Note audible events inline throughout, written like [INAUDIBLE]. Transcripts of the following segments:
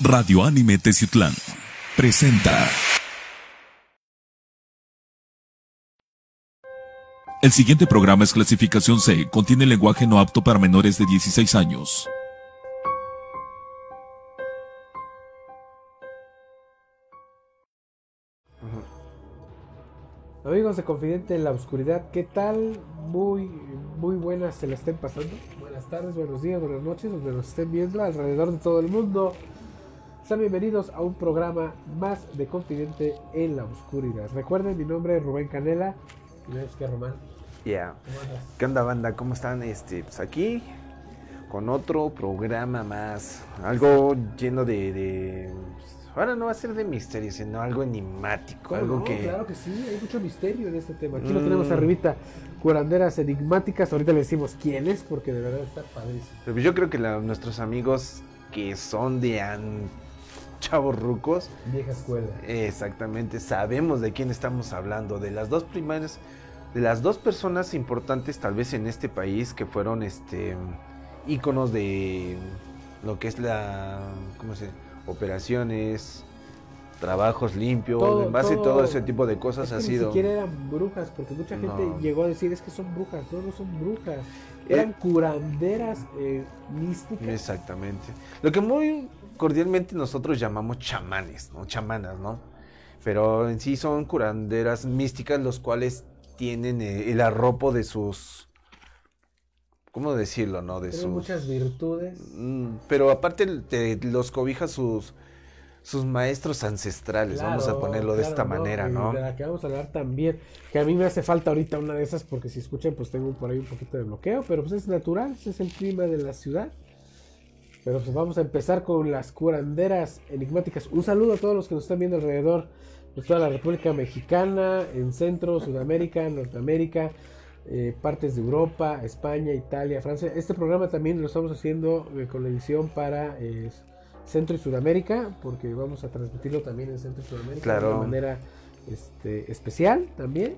Radio Anime Teciutlán presenta. El siguiente programa es clasificación C, contiene lenguaje no apto para menores de 16 años. Amigos de Confidente en la Oscuridad, ¿qué tal? Muy, muy buenas se la estén pasando. Buenas tardes, buenos días, buenas noches, donde nos estén viendo alrededor de todo el mundo. Sean bienvenidos a un programa más de Confidente en la Oscuridad. Recuerden, mi nombre es Rubén Canela. ¿Y es que Román? Ya. ¿Cómo andas? ¿Qué onda, banda? ¿Cómo están? Este, pues aquí con otro programa más. Algo lleno de. de- pues, ahora no va a ser de misterio, sino algo enigmático. ¿Cómo Algo no? que. Claro que sí, hay mucho misterio en este tema. Aquí lo Mm. tenemos arribita, curanderas enigmáticas. Ahorita le decimos quién es, porque de verdad está padrísimo. Pero pues yo creo que la- nuestros amigos que son de an... [LAUGHS] chavos rucos, Vieja escuela. exactamente sabemos de quién estamos hablando. De las dos primeras. De las dos personas importantes, tal vez en este país, que fueron este íconos de lo que es la. ¿Cómo se? Operaciones, trabajos limpios, Todo- en base a todo- todo ese tipo de cosas Es que ha ni sido. siquiera eran brujas, porque mucha gente No. llegó a decir es que son brujas, no, no son brujas. Eh. Eran curanderas eh, místicas. Exactamente. Lo que muy cordialmente nosotros llamamos chamanes, ¿no? Chamanas, ¿no? Pero en sí son curanderas místicas, los cuales tienen eh, el arropo de sus. ¿Cómo decirlo, no? De Tienen sus. muchas virtudes. Mm, pero aparte te los cobija sus sus maestros ancestrales, vamos a ponerlo de claro, esta manera, ¿no? De la que vamos a hablar también. Que a mí me hace falta ahorita una de esas, porque si escuchan, pues tengo por ahí un poquito de bloqueo, pero pues es natural, es el clima de la ciudad. Pero pues vamos a empezar con las curanderas enigmáticas. Un saludo a todos los que nos están viendo alrededor de toda la República Mexicana, en Centro, Sudamérica, Norteamérica, eh, partes de Europa, España, Italia, Francia. Este programa también lo estamos haciendo eh, con la edición para eh, Centro y Sudamérica, porque vamos a transmitirlo también en Centro y Sudamérica Claro. de una manera este, especial también.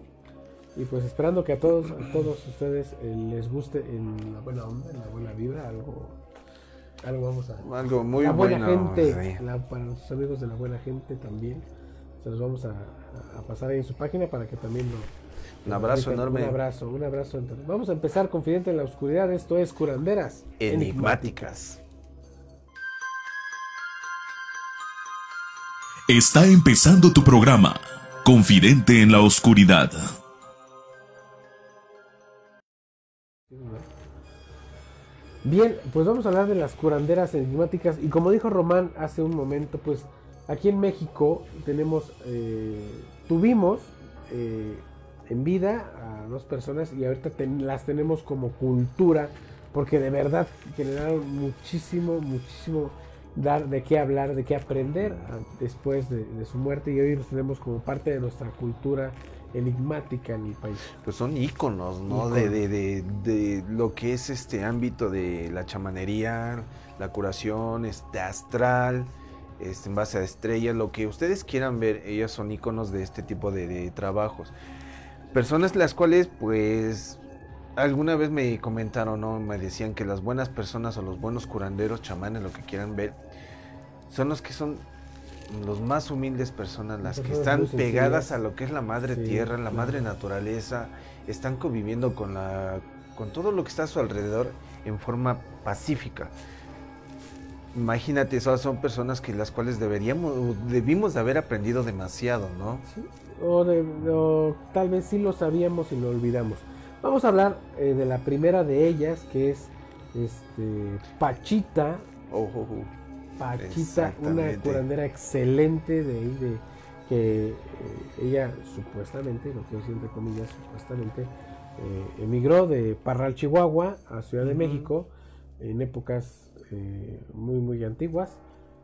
Y pues esperando que a todos, a todos ustedes eh, les guste en la buena onda, en la buena vibra, algo, algo vamos a, Algo muy la buena bueno. gente, la- para nuestros amigos de la buena gente también. Se los vamos a, a pasar ahí en su página para que también lo. Un abrazo enorme. Un abrazo, un abrazo. Vamos a empezar Confidente en la Oscuridad. Esto es Curanderas Enigmáticas. Está empezando tu programa, Confidente en la Oscuridad. Bien, pues vamos a hablar de las curanderas enigmáticas. Y como dijo Román hace un momento, pues aquí en México tenemos, eh, tuvimos eh, en vida a dos personas y ahorita ten- las tenemos como cultura, porque de verdad generaron muchísimo, muchísimo dar de qué hablar, de qué aprender ah, después de, de su muerte y hoy los tenemos como parte de nuestra cultura enigmática en el país. Pues son íconos, ¿no? De, de, de, de lo que es este ámbito de la chamanería, la curación, este astral, este, en base a estrellas, lo que ustedes quieran ver, ellas son íconos de este tipo de, de trabajos. Personas las cuales, pues, alguna vez me comentaron, ¿no? Me decían que las buenas personas o los buenos curanderos, chamanes, lo que quieran ver, son los que son los más humildes personas, las que están pegadas a lo que es la madre Sí, tierra, la claro. madre naturaleza, están conviviendo con la con todo lo que está a su alrededor en forma pacífica. Imagínate, esas son personas que las cuales deberíamos debimos de haber aprendido demasiado, ¿no? Sí, O, de- o tal vez sí lo sabíamos y lo olvidamos. Vamos a hablar eh, de la primera de ellas, que es este, Pachita. Oh, oh, oh. Pachita, una curandera excelente de ahí, de que eh, ella supuestamente, lo que yo entre comillas, supuestamente, eh, emigró de Parral, Chihuahua, a Ciudad de. México en épocas eh, muy, muy antiguas.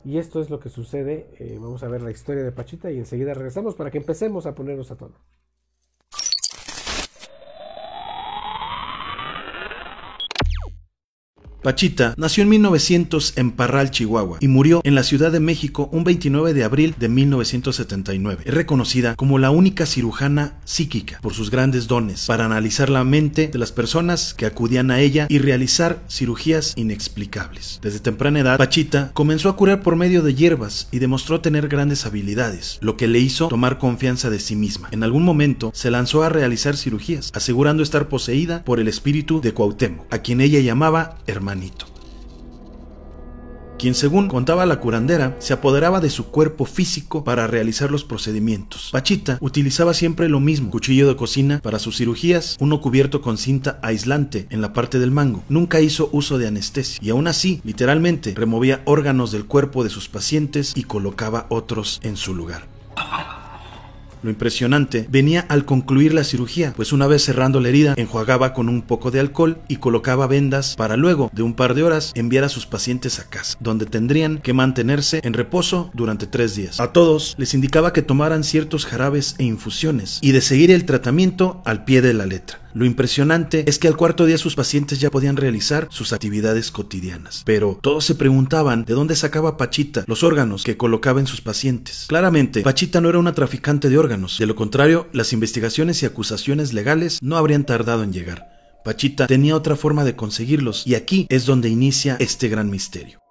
Y esto es lo que sucede. eh, vamos a ver la historia de Pachita y enseguida regresamos para que empecemos a ponernos a tono. Pachita nació en 1900 en Parral, Chihuahua, y murió en la Ciudad de México un 29 de abril de 1979. Es reconocida como la única cirujana psíquica por sus grandes dones para analizar la mente de las personas que acudían a ella y realizar cirugías inexplicables. Desde temprana edad, Pachita comenzó a curar por medio de hierbas y demostró tener grandes habilidades, lo que le hizo tomar confianza de sí misma. En algún momento se lanzó a realizar cirugías, asegurando estar poseída por el espíritu de Cuauhtémoc, a quien ella llamaba quien según contaba la curandera, se apoderaba de su cuerpo físico para realizar los procedimientos. Pachita utilizaba siempre lo mismo, cuchillo de cocina para sus cirugías, uno cubierto con cinta aislante en la parte del mango. Nunca hizo uso de anestesia y aún así, literalmente, removía órganos del cuerpo de sus pacientes y colocaba otros en su lugar. Lo impresionante venía al concluir la cirugía, pues una vez cerrando la herida, enjuagaba con un poco de alcohol y colocaba vendas para luego, de un par de horas, enviar a sus pacientes a casa, donde tendrían que mantenerse en reposo durante tres días. A todos les indicaba que tomaran ciertos jarabes e infusiones y de seguir el tratamiento al pie de la letra. Lo impresionante es que al cuarto día sus pacientes ya podían realizar sus actividades cotidianas. Pero todos se preguntaban de dónde sacaba Pachita los órganos que colocaba en sus pacientes. Claramente, Pachita no era una traficante de órganos. De lo contrario, las investigaciones y acusaciones legales no habrían tardado en llegar. Pachita tenía otra forma de conseguirlos y aquí es donde inicia este gran misterio.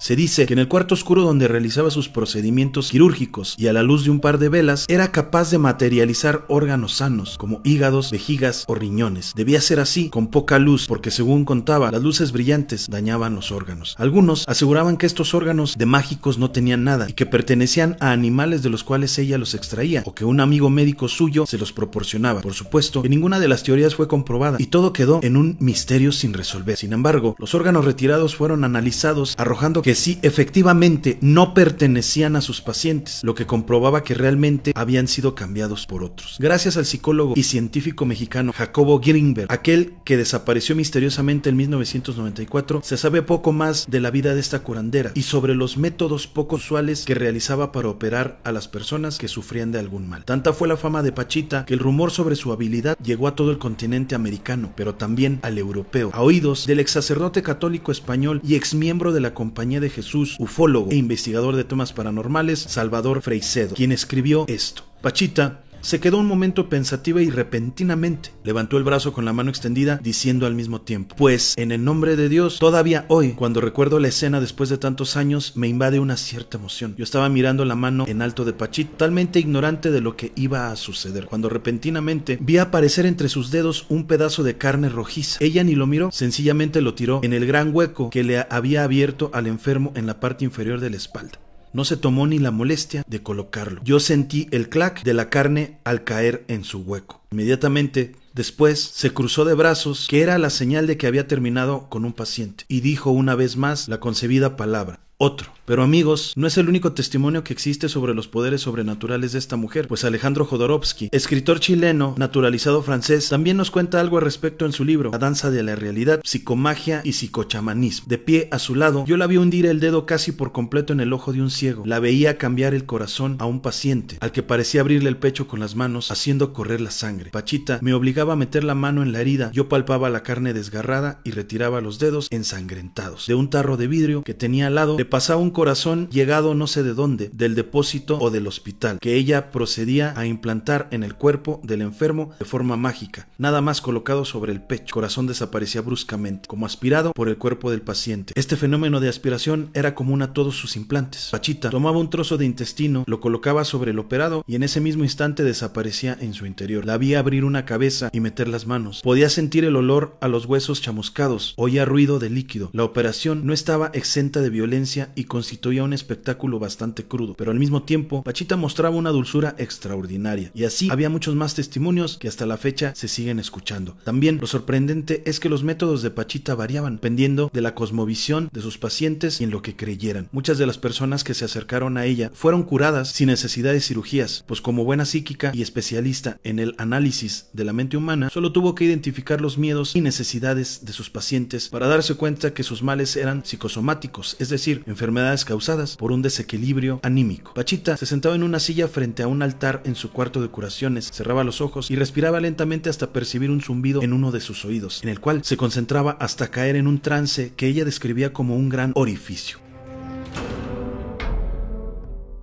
Se dice que en el cuarto oscuro donde realizaba sus procedimientos quirúrgicos y a la luz de un par de velas era capaz de materializar órganos sanos como hígados, vejigas o riñones. Debía ser así, con poca luz, porque según contaba, las luces brillantes dañaban los órganos. Algunos aseguraban que estos órganos de mágicos no tenían nada y que pertenecían a animales de los cuales ella los extraía o que un amigo médico suyo se los proporcionaba. Por supuesto que ninguna de las teorías fue comprobada y todo quedó en un misterio sin resolver. Sin embargo, los órganos retirados fueron analizados arrojando que sí efectivamente no pertenecían a sus pacientes, lo que comprobaba que realmente habían sido cambiados por otros. Gracias al psicólogo y científico mexicano Jacobo Greenberg, aquel que desapareció misteriosamente en 1994, se sabe poco más de la vida de esta curandera y sobre los métodos poco usuales que realizaba para operar a las personas que sufrían de algún mal. Tanta fue la fama de Pachita que el rumor sobre su habilidad llegó a todo el continente americano, pero también al europeo, a oídos del ex sacerdote católico español y ex miembro de la Compañía de Jesús, ufólogo e investigador de temas paranormales, Salvador Freicedo, quien escribió esto. Pachita se quedó un momento pensativa y repentinamente levantó el brazo con la mano extendida diciendo al mismo tiempo, pues en el nombre de Dios, todavía hoy, cuando recuerdo la escena después de tantos años, me invade una cierta emoción. Yo estaba mirando la mano en alto de Pachit, totalmente ignorante de lo que iba a suceder, cuando repentinamente vi aparecer entre sus dedos un pedazo de carne rojiza. Ella ni lo miró, sencillamente lo tiró en el gran hueco que le había abierto al enfermo en la parte inferior de la espalda. No se tomó ni la molestia de colocarlo. Yo sentí el clac de la carne al caer en su hueco. Inmediatamente Después se cruzó de brazos, que era la señal de que había terminado con un paciente, y dijo una vez más la concebida palabra, otro. Pero amigos, no es el único testimonio que existe sobre los poderes sobrenaturales de esta mujer, pues Alejandro Jodorowsky, escritor chileno, naturalizado francés, también nos cuenta algo al respecto en su libro, La danza de la realidad, psicomagia y psicochamanismo. De pie a su lado, yo la vi hundir el dedo casi por completo en el ojo de un ciego, la veía cambiar el corazón a un paciente, al que parecía abrirle el pecho con las manos, haciendo correr la sangre. Pachita me obligaba a meter la mano en la herida, yo palpaba la carne desgarrada y retiraba los dedos ensangrentados. De un tarro de vidrio que tenía al lado, pasaba un corazón llegado no sé de dónde, del depósito o del hospital, que ella procedía a implantar en el cuerpo del enfermo de forma mágica, nada más colocado sobre el pecho. El corazón desaparecía bruscamente, como aspirado por el cuerpo del paciente. Este fenómeno de aspiración era común a todos sus implantes. Pachita tomaba un trozo de intestino, lo colocaba sobre el operado y en ese mismo instante desaparecía en su interior. La vi abrir una cabeza y meter las manos. Podía sentir el olor a los huesos chamuscados, oía ruido de líquido. La operación no estaba exenta de violencia y con constituía un espectáculo bastante crudo, pero al mismo tiempo Pachita mostraba una dulzura extraordinaria, y así había muchos más testimonios que hasta la fecha se siguen escuchando. También lo sorprendente es que los métodos de Pachita variaban, dependiendo de la cosmovisión de sus pacientes y en lo que creyeran. Muchas de las personas que se acercaron a ella fueron curadas sin necesidad de cirugías, pues como buena psíquica y especialista en el análisis de la mente humana, solo tuvo que identificar los miedos y necesidades de sus pacientes para darse cuenta que sus males eran psicosomáticos, es decir, enfermedades causadas por un desequilibrio anímico. Pachita se sentaba en una silla frente a un altar en su cuarto de curaciones, cerraba los ojos y respiraba lentamente hasta percibir un zumbido en uno de sus oídos, en el cual se concentraba hasta caer en un trance que ella describía como un gran orificio.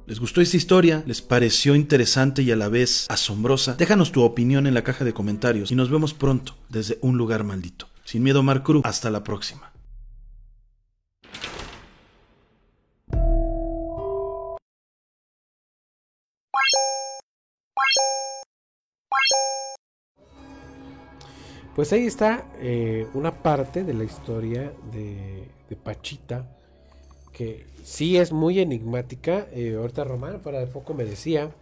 ¿Les gustó esta historia? ¿Les pareció interesante y a la vez asombrosa? Déjanos tu opinión en la caja de comentarios y nos vemos pronto desde un lugar maldito. Sin miedo, Mar Cruz. Hasta la próxima. Pues ahí está eh, una parte de la historia de, Pachita que sí es muy enigmática. Eh, ahorita Román, fuera de foco, me decía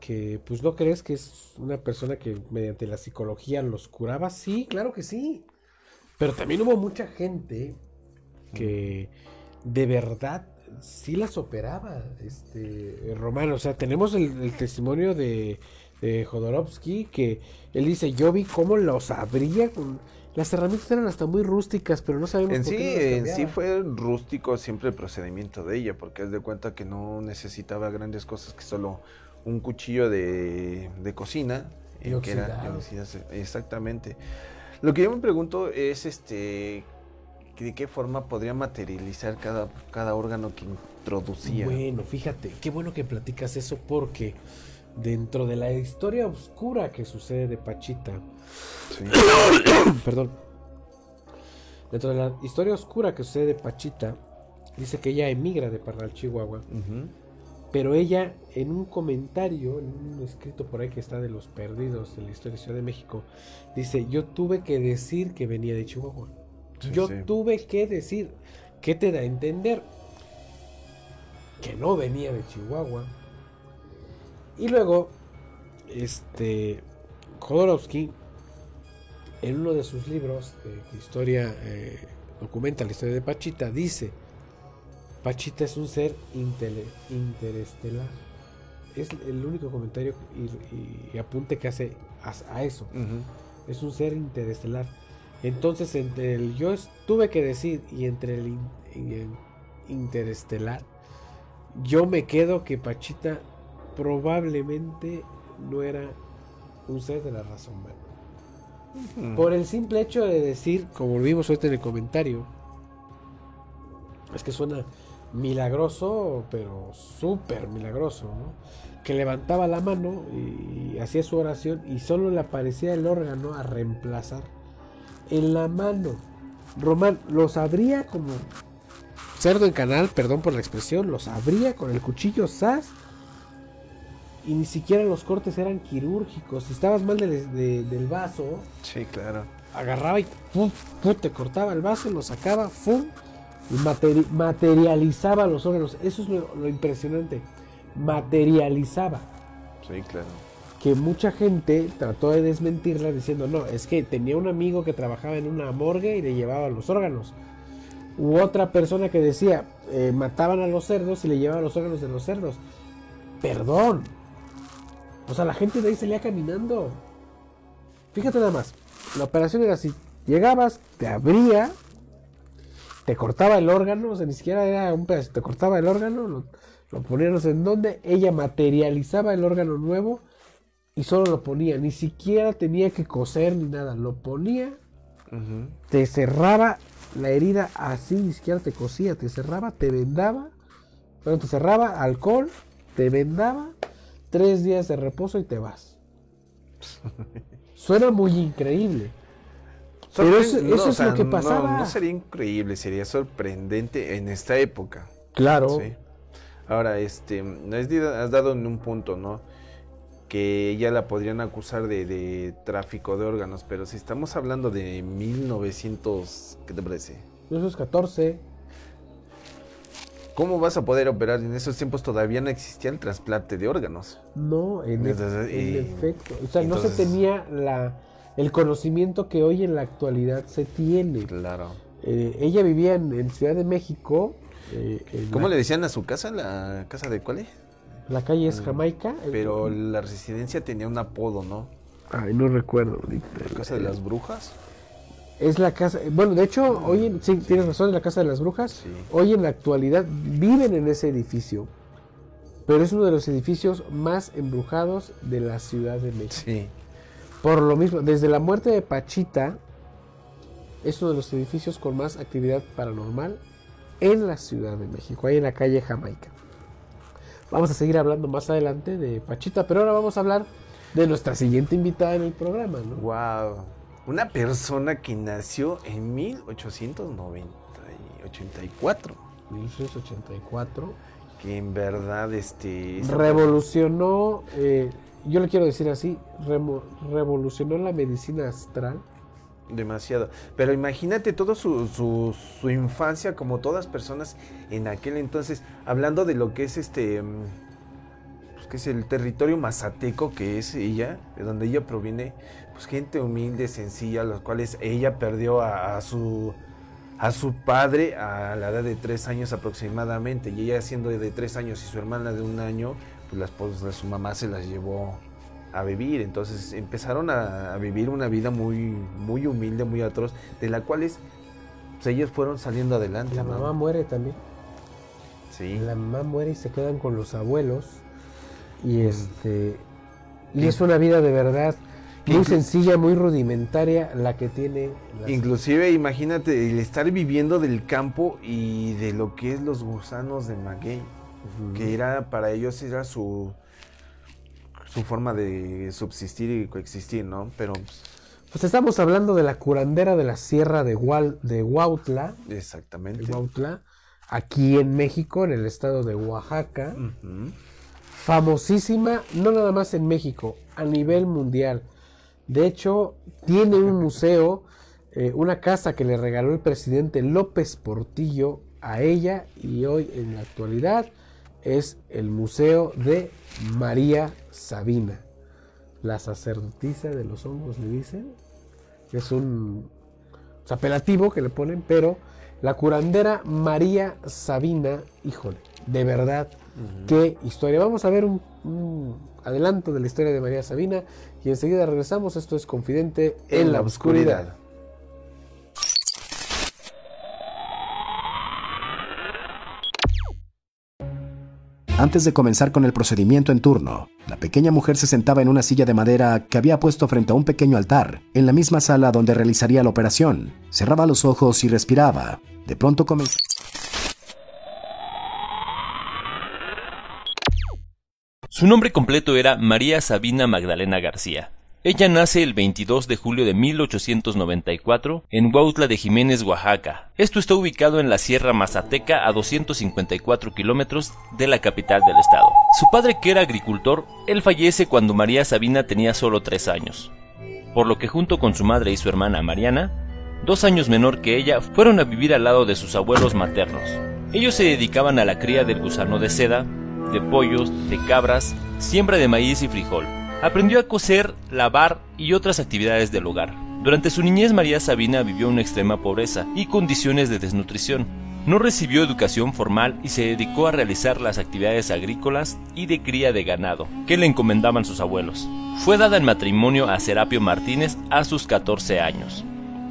que pues no crees que es una persona que mediante la psicología los curaba. Sí, claro que sí. Pero también hubo mucha gente que de verdad sí las operaba, este Román. O sea, tenemos el testimonio de, de Jodorowsky que él dice, yo vi cómo los abría con las herramientas eran hasta muy rústicas, pero no sabemos En por sí, qué en sí fue rústico siempre el procedimiento de ella, porque es de cuenta que no necesitaba grandes cosas, que solo un cuchillo de, de cocina. Y eh, que era- exactamente. Lo que yo me pregunto es este de qué forma podría materializar cada, cada órgano que introducía. Bueno, fíjate, qué bueno que platicas eso porque dentro de la historia oscura que sucede de Pachita, Sí. [COUGHS] perdón, dentro de la historia oscura que sucede de Pachita, dice que ella emigra de Parral, Chihuahua, pero ella en un comentario, en un escrito por ahí que está de los perdidos de la historia de Ciudad de México, dice, yo tuve que decir que venía de Chihuahua. Sí, yo sí. tuve que decir, ¿qué te da a entender? Que no venía de Chihuahua. Y luego, este, Jodorowsky, en uno de sus libros historia, eh, documenta la historia de Pachita, dice, Pachita es un ser intele- interestelar. Es el único comentario y, y apunte que hace a- a eso es un ser interestelar. Entonces, entre el yo tuve que decir y entre el, in- el interestelar, yo me quedo que Pachita probablemente no era un ser de la raza humana. Por el simple hecho de decir, como lo vimos ahorita en el comentario, es que suena milagroso, pero súper milagroso, ¿no? Que levantaba la mano y hacía su oración y solo le aparecía el órgano a reemplazar. En la mano. Román los abría como cerdo en canal, perdón por la expresión, los abría con el cuchillo sas y ni siquiera los cortes eran quirúrgicos. Si estabas mal del- de- del vaso, Sí, claro. agarraba y te cortaba el vaso, lo sacaba, pum, y materi- materializaba los órganos. Eso es lo, lo impresionante. Materializaba. Sí, claro. Que mucha gente trató de desmentirla diciendo, no, es que tenía un amigo que trabajaba en una morgue y le llevaba los órganos. U otra persona que decía, eh, mataban a los cerdos y le llevaban los órganos de los cerdos. Perdón. O sea, la gente de ahí salía caminando. Fíjate nada más. La operación era así. Llegabas, te abría, te cortaba el órgano, o sea, ni siquiera era un pedazo, te cortaba el órgano, lo, lo ponía no sé en dónde, ella materializaba el órgano nuevo y solo lo ponía, ni siquiera tenía que coser ni nada, lo ponía, te cerraba la herida así, ni siquiera te cosía, te cerraba, te vendaba, bueno, te cerraba, alcohol, te vendaba, tres días de reposo y te vas. Suena muy increíble. Pero eso- es lo que pasaba. No, sería increíble, sería sorprendente en esta época. Claro. Sí. Ahora, este, has, dado en un punto, ¿no? Que ella la podrían acusar de, de tráfico de órganos, pero si estamos hablando de 1900, ¿qué te parece? 1914. ¿Cómo vas a poder operar? En esos tiempos todavía no existía el trasplante de órganos. No, en, e- Entonces, en efecto. O sea, no se tenía la, el conocimiento que hoy en la actualidad se tiene. Claro. Eh, ella vivía en, en Ciudad de México. eh, ¿Cómo la, le decían a su casa? ¿La casa de cuál es? la calle es Jamaica. eh, Pero la residencia tenía un apodo, ¿no? Ay, no recuerdo. La casa de las brujas. Es la casa, bueno, de hecho, hoy, en- sí, tienes razón, es la casa de las brujas. Sí. Hoy en la actualidad viven en ese edificio, pero es uno de los edificios más embrujados de la Ciudad de México. Sí. Por lo mismo, desde la muerte de Pachita, es uno de los edificios con más actividad paranormal en la Ciudad de México, ahí en la calle Jamaica. Vamos a seguir hablando más adelante de Pachita, pero ahora vamos a hablar de nuestra siguiente invitada en el programa, ¿no? Wow. Una persona que nació en 1884. 1884. Que en verdad, este. Revolucionó, eh, yo le quiero decir así, revolucionó la medicina astral. Demasiado. Pero imagínate toda su, su, su infancia, como todas personas en aquel entonces, hablando de lo que es este. Pues que es el territorio mazateco que es ella, de donde ella proviene, pues gente humilde, sencilla, los cuales ella perdió a, a su a su padre a la edad de tres años aproximadamente, y ella siendo de tres años y su hermana de un año, pues la esposa de su mamá se las llevó a vivir. Entonces empezaron a, a vivir una vida muy, muy humilde, muy atroz, de la cual es, pues, ellos fueron saliendo adelante. La ¿no? mamá muere también. Sí. La mamá muere y se quedan con los abuelos. Y este. Y es una vida de verdad muy Inclu- sencilla, muy rudimentaria la que tiene. la- Inclusive imagínate el estar viviendo del campo y de lo que es los gusanos de maguey, que era para ellos era su su forma de subsistir y coexistir, ¿no? Pero pues, estamos hablando de la curandera de la sierra de, Hual, de Huautla, de exactamente. Huautla, aquí en México, en el estado de Oaxaca. Famosísima, no nada más en México, a nivel mundial. De hecho, tiene un museo, eh, una casa que le regaló el presidente López Portillo a ella y hoy en la actualidad es el Museo de María Sabina, la sacerdotisa de los hongos, le dicen. Es un apelativo que le ponen, pero la curandera María Sabina, híjole, de verdad, qué historia. Vamos a ver un, un adelanto de la historia de María Sabina y enseguida regresamos. Esto es Confidente en, la oscuridad. Antes de comenzar con el procedimiento en turno, la pequeña mujer se sentaba en una silla de madera que había puesto frente a un pequeño altar, en la misma sala donde realizaría la operación. Cerraba los ojos y respiraba. De pronto comenzó... Su nombre completo era María Sabina Magdalena García. Ella nace el 22 de julio de 1894 en Huautla de Jiménez, Oaxaca. Esto está ubicado en la Sierra Mazateca a 254 kilómetros de la capital del estado. Su padre, que era agricultor, él fallece cuando María Sabina tenía solo tres años, por lo que junto con su madre y su hermana Mariana, dos años menor que ella, fueron a vivir al lado de sus abuelos maternos. Ellos se dedicaban a la cría del gusano de seda, de pollos, de cabras, siembra de maíz y frijol. Aprendió a coser, lavar y otras actividades del hogar. Durante su niñez María Sabina vivió una extrema pobreza y condiciones de desnutrición. No recibió educación formal y se dedicó a realizar las actividades agrícolas y de cría de ganado que le encomendaban sus abuelos. Fue dada en matrimonio a Serapio Martínez a sus 14 años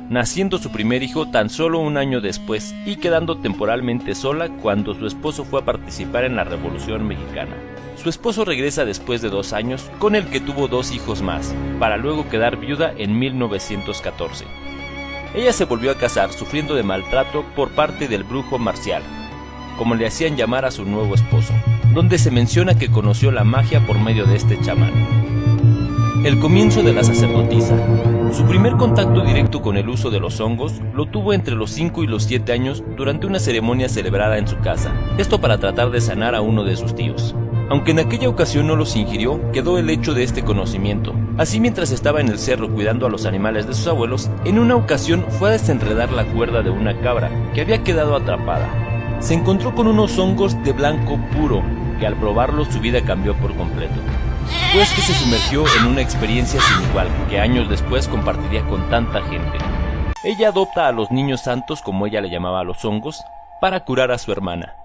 naciendo su primer hijo tan solo un año después y quedando temporalmente sola cuando su esposo fue a participar en la Revolución Mexicana. Su esposo regresa después de dos años, con el que tuvo dos hijos más, para luego quedar viuda en 1914. Ella se volvió a casar sufriendo de maltrato por parte del brujo marcial, como le hacían llamar a su nuevo esposo, donde se menciona que conoció la magia por medio de este chamán. El comienzo de la sacerdotisa. Su primer contacto directo con el uso de los hongos lo tuvo entre los 5 y los 7 años durante una ceremonia celebrada en su casa, esto para tratar de sanar a uno de sus tíos. Aunque en aquella ocasión no los ingirió, quedó el hecho de este conocimiento. Así mientras estaba en el cerro cuidando a los animales de sus abuelos, en una ocasión fue a desenredar la cuerda de una cabra que había quedado atrapada. Se encontró con unos hongos de blanco puro, que al probarlos su vida cambió por completo pues que se sumergió en una experiencia sin igual que años después compartiría con tanta gente. Ella adopta a los niños santos, como ella le llamaba a los hongos, para curar a su hermana.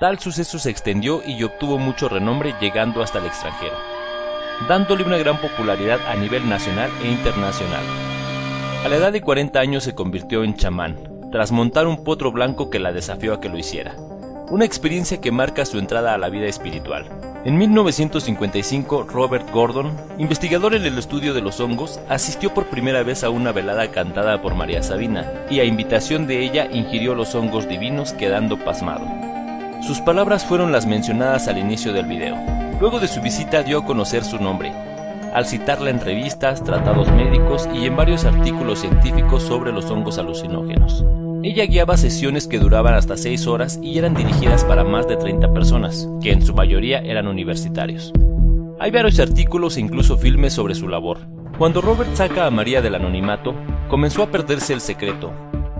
Tal suceso se extendió y obtuvo mucho renombre llegando hasta el extranjero, dándole una gran popularidad a nivel nacional e internacional. A la edad de 40 años se convirtió en chamán, tras montar un potro blanco que la desafió a que lo hiciera. Una experiencia que marca su entrada a la vida espiritual. En 1955, Robert Gordon, investigador en el estudio de los hongos, asistió por primera vez a una velada cantada por María Sabina y a invitación de ella ingirió los hongos divinos quedando pasmado. Sus palabras fueron las mencionadas al inicio del video. Luego de su visita dio a conocer su nombre, al citarla en revistas, tratados médicos y en varios artículos científicos sobre los hongos alucinógenos. Ella guiaba sesiones que duraban hasta 6 horas y eran dirigidas para más de 30 personas, que en su mayoría eran universitarios. Hay varios artículos e incluso filmes sobre su labor. Cuando Robert saca a María del anonimato, comenzó a perderse el secreto.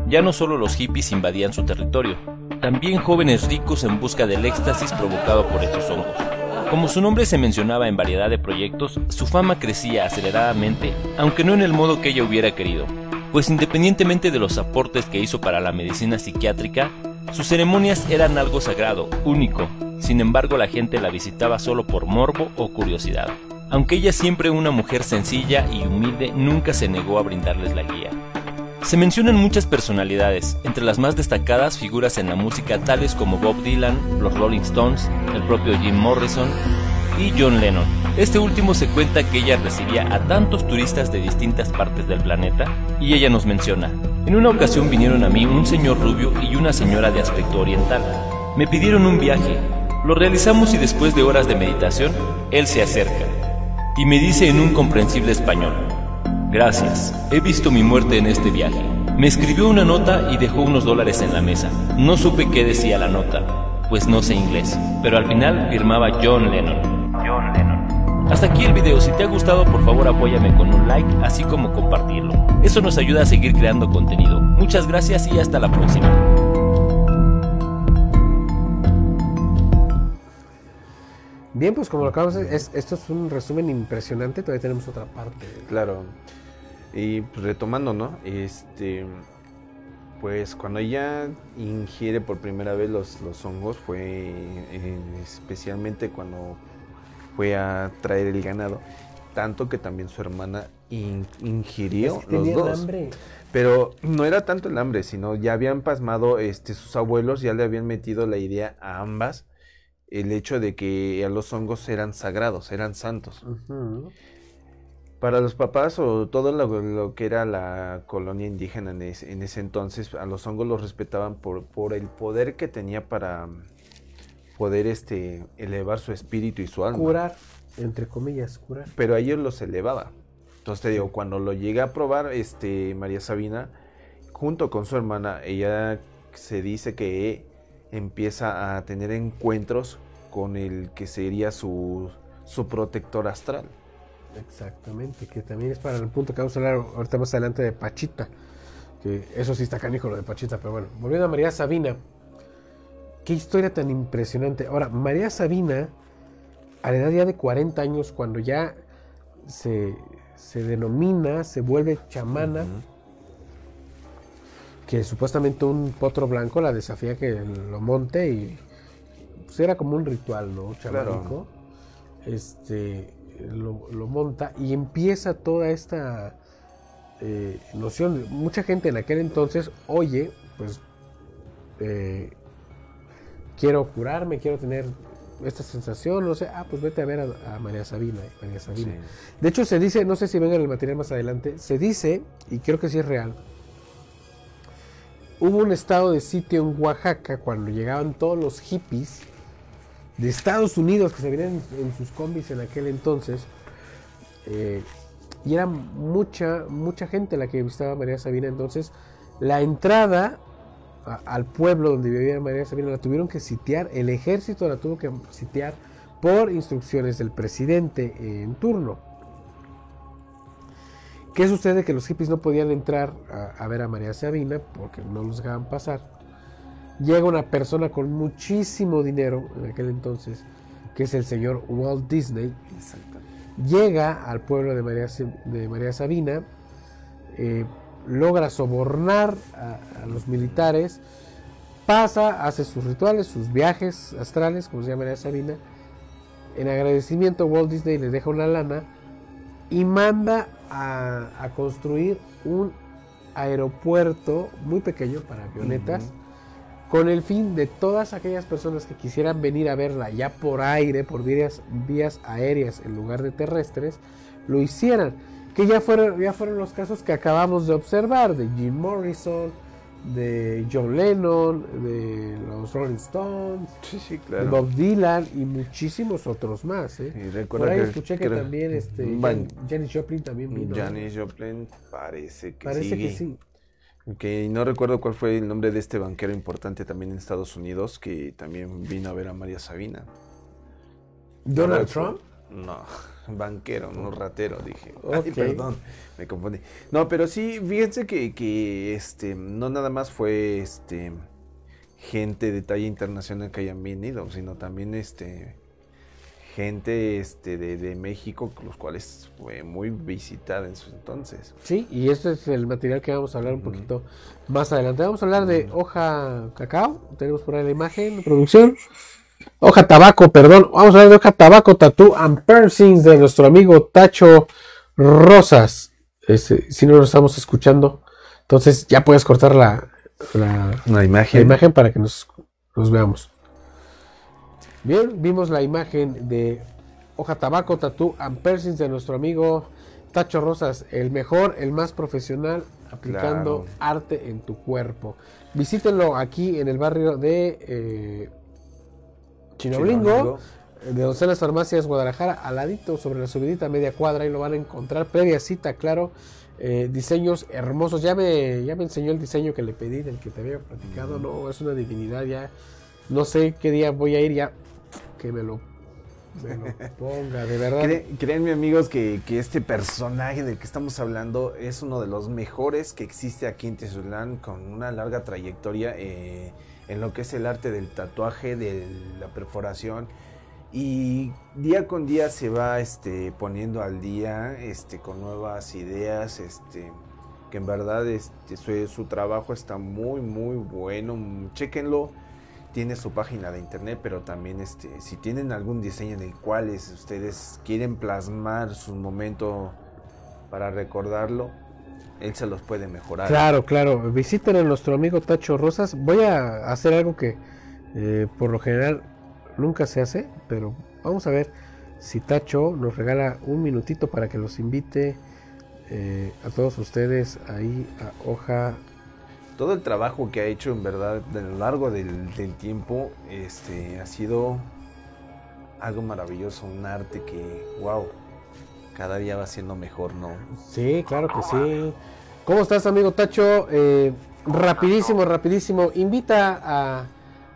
Ya no solo los hippies invadían su territorio, también jóvenes ricos en busca del éxtasis provocado por estos hongos. Como su nombre se mencionaba en variedad de proyectos, su fama crecía aceleradamente, aunque no en el modo que ella hubiera querido pues independientemente de los aportes que hizo para la medicina psiquiátrica, sus ceremonias eran algo sagrado, único, sin embargo la gente la visitaba solo por morbo o curiosidad. Aunque ella siempre una mujer sencilla y humilde nunca se negó a brindarles la guía. Se mencionan muchas personalidades, entre las más destacadas figuras en la música tales como Bob Dylan, los Rolling Stones, el propio Jim Morrison, y John Lennon. Este último se cuenta que ella recibía a tantos turistas de distintas partes del planeta y ella nos menciona, en una ocasión vinieron a mí un señor rubio y una señora de aspecto oriental. Me pidieron un viaje, lo realizamos y después de horas de meditación, él se acerca y me dice en un comprensible español, gracias, he visto mi muerte en este viaje. Me escribió una nota y dejó unos dólares en la mesa. No supe qué decía la nota, pues no sé inglés, pero al final firmaba John Lennon. Hasta aquí el video, si te ha gustado por favor apóyame con un like, así como compartirlo. Eso nos ayuda a seguir creando contenido. Muchas gracias y hasta la próxima. Bien, pues como lo acabamos de es, esto es un resumen impresionante, todavía tenemos otra parte. Claro. Y pues, retomando, ¿no? Este pues cuando ella ingiere por primera vez los, los hongos fue eh, especialmente cuando fue a traer el ganado. Tanto que también su hermana ingirió los dos. Pero no era tanto el hambre, sino ya habían pasmado este, sus abuelos, ya le habían metido la idea a ambas, el hecho de que a los hongos eran sagrados, eran santos. Para los papás o todo lo, que era la colonia indígena en, en, ese entonces, a los hongos los respetaban por, por el poder que tenía para poder este, elevar su espíritu y su alma. Curar, entre comillas, curar. Pero a ellos los elevaba. Entonces te digo, cuando lo llega a probar este, María Sabina, junto con su hermana, ella se dice que empieza a tener encuentros con el que sería su, su protector astral. Exactamente, que también es para el punto que vamos a hablar ahorita más adelante de Pachita. Que eso sí está canijo lo de Pachita, pero bueno, volviendo a María Sabina, Qué historia tan impresionante. Ahora, María Sabina, a la edad ya de 40 años, cuando ya se, denomina, se vuelve chamana, que supuestamente un potro blanco la desafía que lo monte y pues era como un ritual, ¿no? Chamánico. Este, lo, monta y empieza toda esta eh, noción. Mucha gente en aquel entonces oye, pues, eh, quiero curarme, quiero tener esta sensación, no sé, ah, pues vete a ver a, María Sabina. María Sabina. De hecho, se dice, no sé si venga en el material más adelante, se dice, y creo que sí es real, hubo un estado de sitio en Oaxaca cuando llegaban todos los hippies de Estados Unidos que se venían en, sus combis en aquel entonces, eh, y era mucha, mucha gente la que visitaba a María Sabina, entonces la entrada al pueblo donde vivía María Sabina, la tuvieron que sitiar, el ejército la tuvo que sitiar por instrucciones del presidente en turno. ¿Qué sucede? Que los hippies no podían entrar a, ver a María Sabina porque no los dejaban pasar. Llega una persona con muchísimo dinero en aquel entonces, que es el señor Walt Disney. Llega al pueblo de María, de María Sabina, eh, logra sobornar a, los militares, pasa, hace sus rituales, sus viajes astrales, como se llama Sabina. En agradecimiento, Walt Disney le deja una lana y manda a, construir un aeropuerto muy pequeño para avionetas, con el fin de todas aquellas personas que quisieran venir a verla ya por aire, por vías, vías aéreas en lugar de terrestres, lo hicieran. Que ya fueron, ya fueron los casos que acabamos de observar de Jim Morrison, de John Lennon, de los Rolling Stones, Sí, sí, de. Bob Dylan y muchísimos otros más. ¿eh? Y recuerda Por ahí que- escuché que también este, Jan- Janis Joplin también vino. ¿no? Janis Joplin parece que Parece sigue. que sí. Que no recuerdo cuál fue el nombre de este banquero importante también en Estados Unidos que también vino a ver a María Sabina. Donald No Trump. No, banquero, no ratero, dije. [LAUGHS] Ay, perdón, me confundí. No, pero sí, fíjense que, que este, no nada más fue este gente de talla internacional que hayan venido, sino también este gente este de, de México, los cuales fue muy visitada en su entonces. Sí, y este es el material que vamos a hablar un poquito más adelante. Vamos a hablar de hoja cacao. Tenemos por ahí la imagen, producción. Hoja tabaco, perdón. Vamos a hablar de hoja tabaco, tattoo and piercings de nuestro amigo Tacho Rosas. Si no lo estamos escuchando, entonces ya puedes cortar la, la, Una la imagen. imagen para que nos, nos veamos. Bien, vimos la imagen de hoja tabaco, tattoo and piercings de nuestro amigo Tacho Rosas, el mejor, el más profesional aplicando Claro. arte en tu cuerpo. Visítenlo aquí en el barrio de eh, Chinoblingo, de Doncelas Farmacias Guadalajara, al ladito sobre la subidita media cuadra, y lo van a encontrar previa cita, claro. eh, diseños hermosos. Ya me, ya me enseñó el diseño que le pedí, del que te había platicado. No, es una divinidad. Ya no sé qué día voy a ir. Ya que me lo, me lo [LAUGHS] ponga, de verdad. Cre- créanme amigos que, que este personaje del que estamos hablando es uno de los mejores que existe aquí en Tezulán con una larga trayectoria eh, en lo que es el arte del tatuaje, de la perforación. Y día con día se va este, poniendo al día este, con nuevas ideas, este, que en verdad este, su, trabajo está muy muy bueno, chequenlo tiene su página de internet, pero también este, si tienen algún diseño en el cual es- ustedes quieren plasmar su momento para recordarlo, él se los puede mejorar. Claro, claro. Visiten a nuestro amigo Tacho Rosas. Voy a hacer algo que eh, por lo general nunca se hace, pero vamos a ver si Tacho nos regala un minutito para que los invite eh, a todos ustedes ahí a Hoja. Todo el trabajo que ha hecho en verdad a lo largo del, del tiempo este, ha sido algo maravilloso, un arte que, wow, cada día va siendo mejor, ¿no? Sí, claro que sí. ¿Cómo estás, amigo Tacho? Eh, rapidísimo, rapidísimo. Invita a,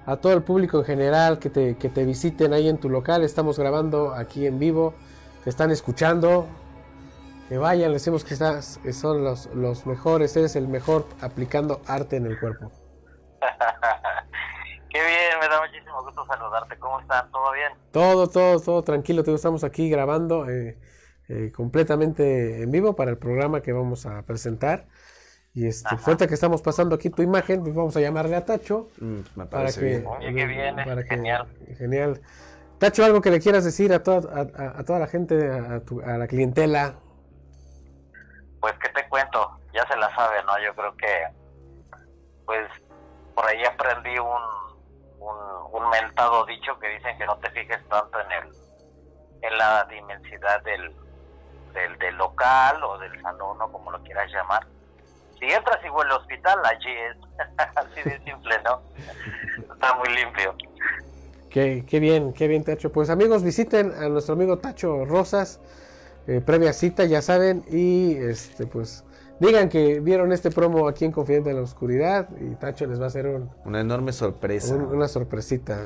a todo el público en general que te, que te visiten ahí en tu local. Estamos grabando aquí en vivo. Te están escuchando. Que vayan, les decimos que estás, que son los, los mejores. Eres el mejor aplicando arte en el cuerpo. [LAUGHS] Qué bien, me da muchísimo gusto saludarte. ¿Cómo están? ¿Todo bien? Todo, todo, todo tranquilo. Te estamos aquí grabando eh, eh, completamente en vivo para el programa que vamos a presentar. Y este, ahorita que estamos pasando aquí tu imagen, pues vamos a llamarle a Tacho. Mm, me para que, bien. Oye, para que- genial. genial. Tacho, algo que le quieras decir a toda, a, a- a toda la gente, a, tu- a la clientela. Pues, ¿qué te cuento? Ya se la sabe, ¿no? Yo creo que, pues, por ahí aprendí un, un, un mentado dicho que dicen que no te fijes tanto en el en la dimensidad del, del, del local o del salón o como lo quieras llamar. Si entras y huele hospital, allí es. [LAUGHS] Así de simple, ¿no? Está muy limpio. Qué, qué bien, qué bien, Tacho. Pues amigos, visiten a nuestro amigo Tacho Rosas, eh, previa cita, ya saben, y este, pues digan que vieron este promo aquí en Confidente en la Oscuridad y Tacho les va a hacer un- Una enorme sorpresa. un- una sorpresita.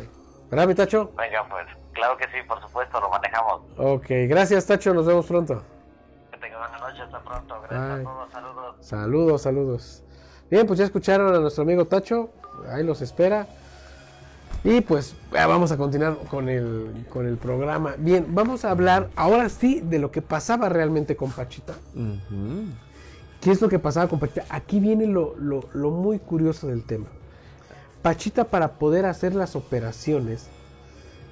¿Verdad, mi Tacho? Venga, pues, claro que sí, por supuesto, lo manejamos. Ok, gracias, Tacho, nos vemos pronto. Hasta pronto. Gracias a todos, saludos. Saludos, saludos. Bien, pues ya escucharon a nuestro amigo Tacho. Ahí los espera. Y pues ya vamos a continuar con el, con el programa. Bien, vamos a hablar ahora sí de lo que pasaba realmente con Pachita. ¿Qué es lo que pasaba con Pachita? Aquí viene lo, lo- lo muy curioso del tema. Pachita para poder hacer las operaciones,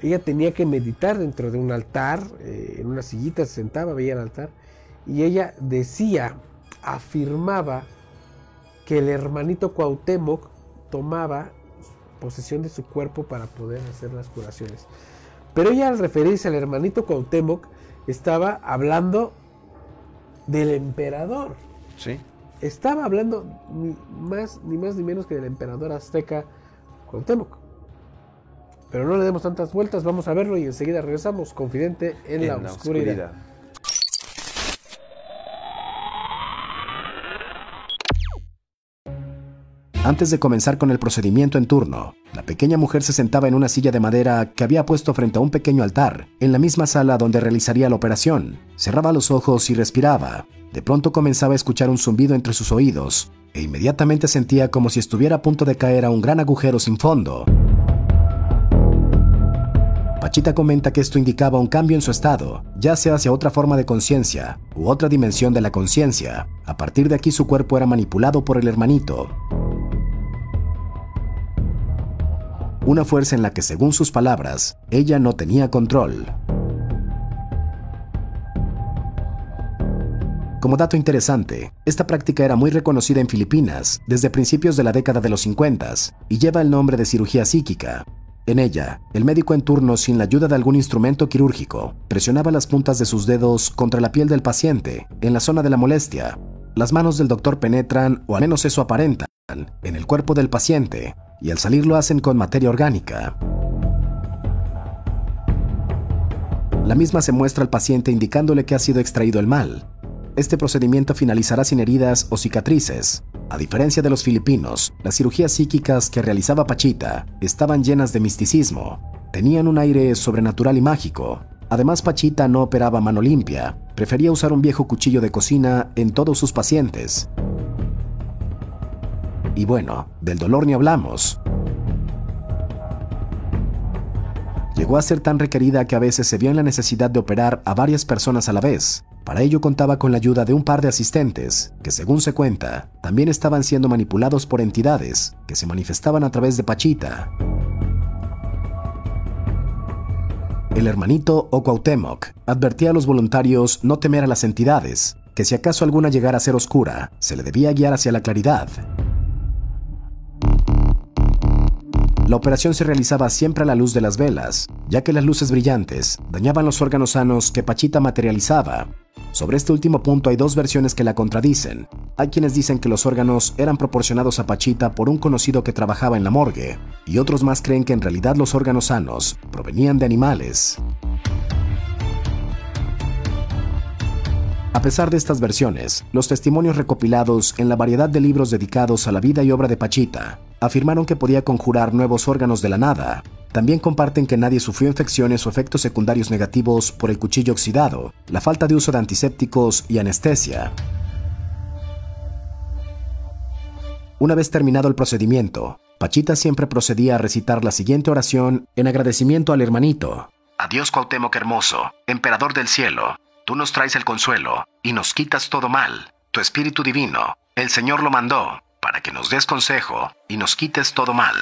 ella tenía que meditar dentro de un altar, eh, en una sillita se sentaba, veía el altar, y ella decía, afirmaba que el hermanito Cuauhtémoc tomaba posesión de su cuerpo para poder hacer las curaciones. Pero ella al referirse al hermanito Cuauhtémoc estaba hablando del emperador. Sí. Estaba hablando ni más ni más ni menos que del emperador azteca Cuauhtémoc. Pero no le demos tantas vueltas, vamos a verlo y enseguida regresamos, confidente en, la, oscuridad. Antes de comenzar con el procedimiento en turno, la pequeña mujer se sentaba en una silla de madera que había puesto frente a un pequeño altar, en la misma sala donde realizaría la operación. Cerraba los ojos y respiraba. De pronto comenzaba a escuchar un zumbido entre sus oídos, e inmediatamente sentía como si estuviera a punto de caer a un gran agujero sin fondo. Pachita comenta que esto indicaba un cambio en su estado, ya sea hacia otra forma de conciencia u otra dimensión de la conciencia. A partir de aquí su cuerpo era manipulado por el hermanito, una fuerza en la que, según sus palabras, ella no tenía control. Como dato interesante, esta práctica era muy reconocida en Filipinas desde principios de la década de los 50 y lleva el nombre de cirugía psíquica. En ella, el médico en turno, sin la ayuda de algún instrumento quirúrgico, presionaba las puntas de sus dedos contra la piel del paciente, en la zona de la molestia. Las manos del doctor penetran, o al menos eso aparentan, en el cuerpo del paciente, y al salir lo hacen con materia orgánica. La misma se muestra al paciente indicándole que ha sido extraído el mal. Este procedimiento finalizará sin heridas o cicatrices. A diferencia de los filipinos, las cirugías psíquicas que realizaba Pachita estaban llenas de misticismo. Tenían un aire sobrenatural y mágico. Además, Pachita no operaba mano limpia. Prefería usar un viejo cuchillo de cocina en todos sus pacientes. Y bueno, del dolor ni hablamos. Llegó a ser tan requerida que a veces se vio en la necesidad de operar a varias personas a la vez. Para ello contaba con la ayuda de un par de asistentes, que según se cuenta, también estaban siendo manipulados por entidades que se manifestaban a través de Pachita. El hermanito o advertía a los voluntarios no temer a las entidades, que si acaso alguna llegara a ser oscura, se le debía guiar hacia la claridad. La operación se realizaba siempre a la luz de las velas, ya que las luces brillantes dañaban los órganos sanos que Pachita materializaba. Sobre este último punto hay dos versiones que la contradicen. Hay quienes dicen que los órganos eran proporcionados a Pachita por un conocido que trabajaba en la morgue, y otros más creen que en realidad los órganos sanos provenían de animales. A pesar de estas versiones, los testimonios recopilados en la variedad de libros dedicados a la vida y obra de Pachita afirmaron que podía conjurar nuevos órganos de la nada. También comparten que nadie sufrió infecciones o efectos secundarios negativos por el cuchillo oxidado, la falta de uso de antisépticos y anestesia. Una vez terminado el procedimiento, Pachita siempre procedía a recitar la siguiente oración en agradecimiento al hermanito. Adiós Cuauhtémoc hermoso, emperador del cielo, tú nos traes el consuelo y nos quitas todo mal. Tu espíritu divino, el Señor lo mandó para que nos des consejo y nos quites todo mal.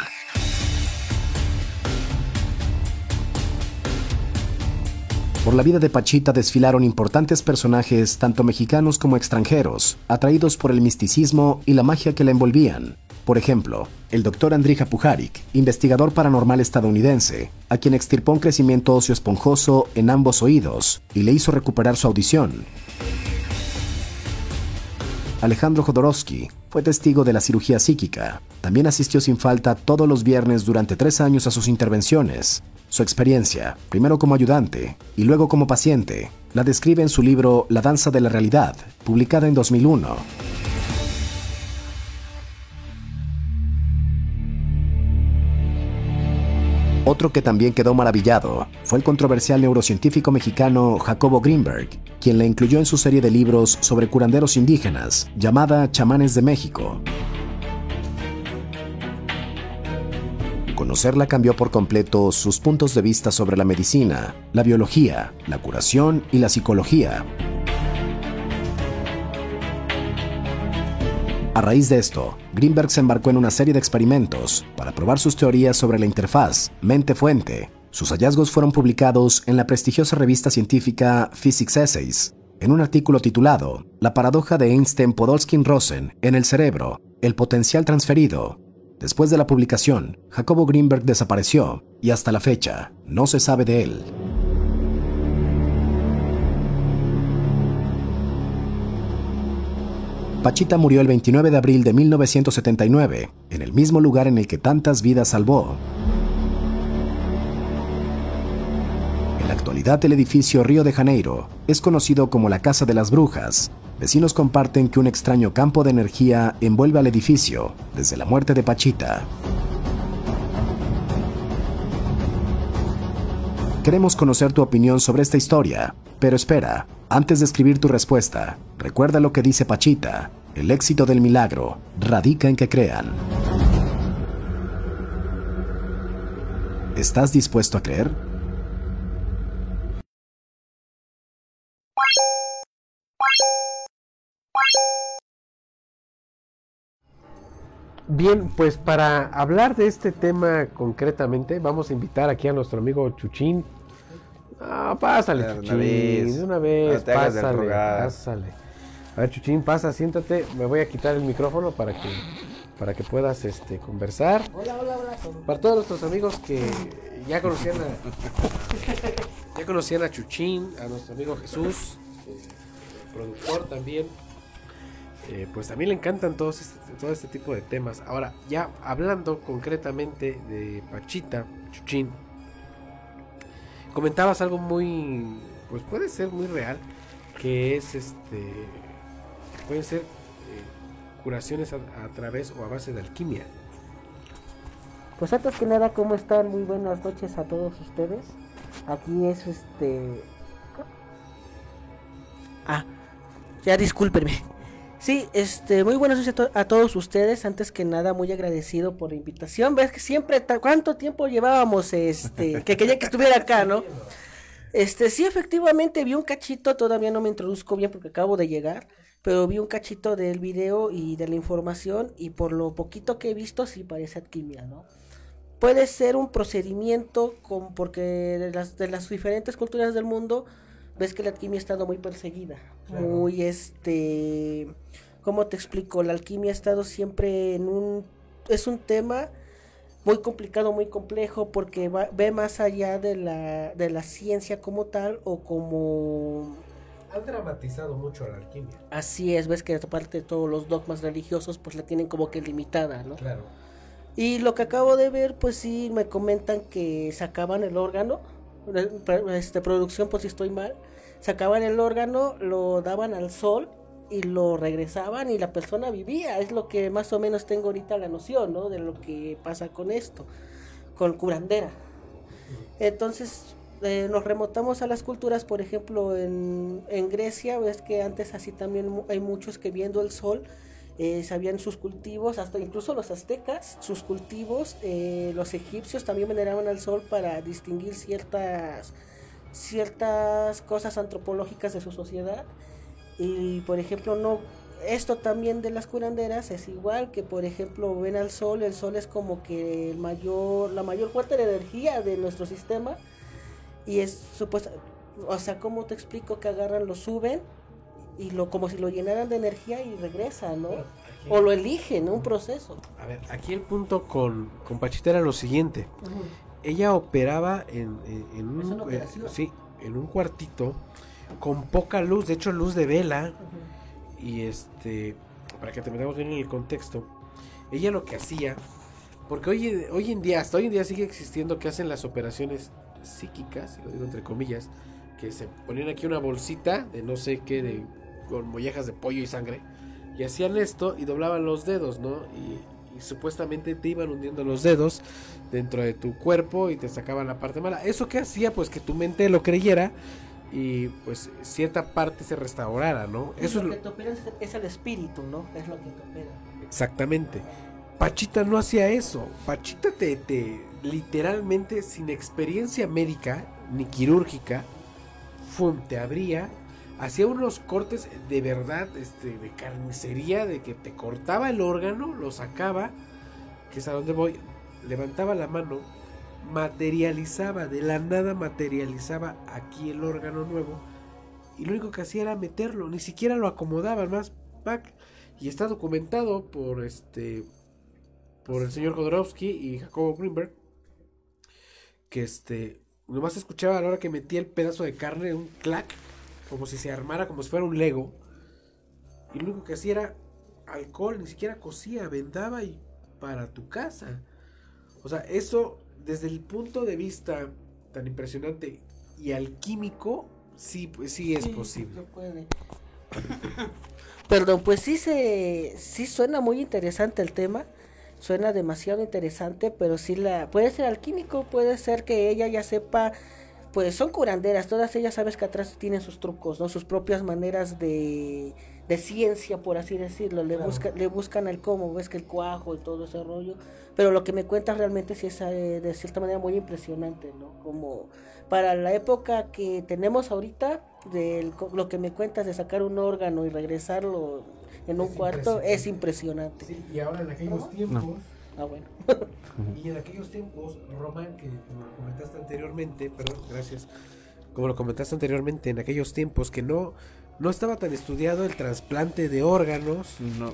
Por la vida de Pachita desfilaron importantes personajes, tanto mexicanos como extranjeros, atraídos por el misticismo y la magia que la envolvían. Por ejemplo, el doctor Andrija Pujarik, investigador paranormal estadounidense, a quien extirpó un crecimiento óseo esponjoso en ambos oídos y le hizo recuperar su audición. Alejandro Jodorowsky fue testigo de la cirugía psíquica. También asistió sin falta todos los viernes durante tres años a sus intervenciones. Su experiencia, primero como ayudante y luego como paciente, la describe en su libro La danza de la realidad, publicada en 2001. Otro que también quedó maravillado fue el controversial neurocientífico mexicano Jacobo Greenberg, quien la incluyó en su serie de libros sobre curanderos indígenas, llamada Chamanes de México. Conocerla cambió por completo sus puntos de vista sobre la medicina, la biología, la curación y la psicología. A raíz de esto, Greenberg se embarcó en una serie de experimentos para probar sus teorías sobre la interfaz mente-fuente. Sus hallazgos fueron publicados en la prestigiosa revista científica Physics Essays, en un artículo titulado La paradoja de Einstein-Podolsky-Rosen en el cerebro, El potencial transferido. Después de la publicación, Jacobo Greenberg desapareció y hasta la fecha no se sabe de él. Pachita murió el 29 de abril de 1979, en el mismo lugar en el que tantas vidas salvó. En la actualidad el edificio Río de Janeiro es conocido como la Casa de las Brujas. Vecinos comparten que un extraño campo de energía envuelve al edificio desde la muerte de Pachita. Queremos conocer tu opinión sobre esta historia, pero espera, antes de escribir tu respuesta, recuerda lo que dice Pachita. El éxito del milagro radica en que crean. ¿Estás dispuesto a creer? Bien, pues para hablar de este tema concretamente, vamos a invitar aquí a nuestro amigo Chuchín. Ah, pásale, De una Chuchín, vez. de una vez, No pásale. A ver, Chuchín, pasa, siéntate. Me voy a quitar el micrófono para que para que puedas este conversar. Hola, hola, hola. Para todos nuestros amigos que ya conocían a ya conocían a Chuchín, a nuestro amigo Jesús, eh, productor también. Eh, pues también le encantan todos este, todo este tipo de temas. Ahora, ya hablando concretamente de Pachita, Chuchín, comentabas algo muy, pues puede ser muy real, que es este, pueden ser eh, curaciones a, a través o a base de alquimia. Pues antes que nada, ¿cómo están? Muy buenas noches a todos ustedes. Aquí es este... Ah, ya discúlpenme. Sí, este, muy buenas noches a, to- a todos ustedes. Antes que nada, muy agradecido por la invitación. Ves que siempre, ¿cuánto tiempo llevábamos? Este, [LAUGHS] que quería que estuviera acá, ¿no? Este, sí, efectivamente vi un cachito, todavía no me introduzco bien porque acabo de llegar, pero vi un cachito del video y de la información y por lo poquito que he visto sí parece alquimia, ¿no? Puede ser un procedimiento con, porque de las, de las diferentes culturas del mundo ves que la alquimia ha estado muy perseguida, muy este, ¿cómo te explico? La alquimia ha estado siempre en un, es un tema muy complicado, muy complejo, porque va- ve más allá de la, de la ciencia como tal o como... Han dramatizado mucho la alquimia. Así es, ves que aparte de todos los dogmas religiosos, pues la tienen como que limitada, ¿no? Claro. Y lo que acabo de ver, pues sí, me comentan que sacaban el órgano, este, producción, por si estoy mal, sacaban el órgano, lo daban al sol y lo regresaban y la persona vivía. Es lo que más o menos tengo ahorita la noción, ¿no? De lo que pasa con esto, con curandera. Entonces, eh, nos remontamos a las culturas, por ejemplo, en, en Grecia, ves que antes así también hay muchos que viendo el sol eh, sabían sus cultivos, hasta incluso los aztecas, sus cultivos, eh, los egipcios también veneraban al sol para distinguir ciertas, ciertas cosas antropológicas de su sociedad. Y por ejemplo, no, esto también de las curanderas es igual que por ejemplo ven al sol, el sol es como que el mayor, la mayor fuente de energía de nuestro sistema y es supuesto, o sea, ¿cómo te explico que agarran, lo suben y lo como si lo llenaran de energía y regresa, ¿no? O lo eligen, un proceso. A ver, aquí el punto con, con Pachita era lo siguiente. Ella operaba en, en- un, eh, sí, en un cuartito con poca luz, de hecho luz de vela. Y este, para que te metamos bien en el contexto, ella lo que hacía, porque hoy, hoy en día, hasta hoy en día sigue existiendo que hacen las operaciones psíquicas, lo digo entre comillas, que se ponían aquí una bolsita de no sé qué, de, con mollejas de pollo y sangre, y hacían esto y doblaban los dedos, ¿no? Y, y supuestamente te iban hundiendo los dedos dentro de tu cuerpo y te sacaban la parte mala. ¿Eso qué hacía? Pues que tu mente lo creyera y pues cierta parte se restaurara, ¿no? Eso es lo lo- que te operan es- es el espíritu, ¿no? Es lo que te opera. Exactamente. Pachita no hacía eso. Pachita te, te literalmente sin experiencia médica ni quirúrgica, fum, te abría, hacía unos cortes de verdad, este, de carnicería, de que te cortaba el órgano, lo sacaba, que es a donde voy, levantaba la mano, materializaba, de la nada materializaba aquí el órgano nuevo, y lo único que hacía era meterlo, ni siquiera lo acomodaba, más Y está documentado por este por el señor Jodorowsky y Jacobo Greenberg que este nomás escuchaba a la hora que metía el pedazo de carne un clac como si se armara como si fuera un Lego y lo único que hacía era alcohol, ni siquiera cocía, vendaba y para tu casa. O sea, eso desde el punto de vista tan impresionante y alquímico, sí, pues sí es Sí, posible. puede. [LAUGHS] Perdón, pues sí se sí suena muy interesante el tema. Suena demasiado interesante, pero sí la puede ser alquímico, puede ser que ella ya sepa pues son curanderas, todas ellas sabes que atrás tienen sus trucos, ¿no? Sus propias maneras de, de ciencia, por así decirlo. Le, Claro. busca, le buscan el cómo, ves que el cuajo y todo ese rollo. Pero lo que me cuentas realmente sí es eh, de cierta manera muy impresionante, ¿no? Como para la época que tenemos ahorita, de lo que me cuentas de sacar un órgano y regresarlo en un cuarto, es impresionante. Sí, y ahora en aquellos tiempos, Ah, bueno. [LAUGHS] y en aquellos tiempos, Román, que como lo comentaste anteriormente, perdón, gracias, como lo comentaste anteriormente, en aquellos tiempos que no, no estaba tan estudiado el trasplante de órganos, No.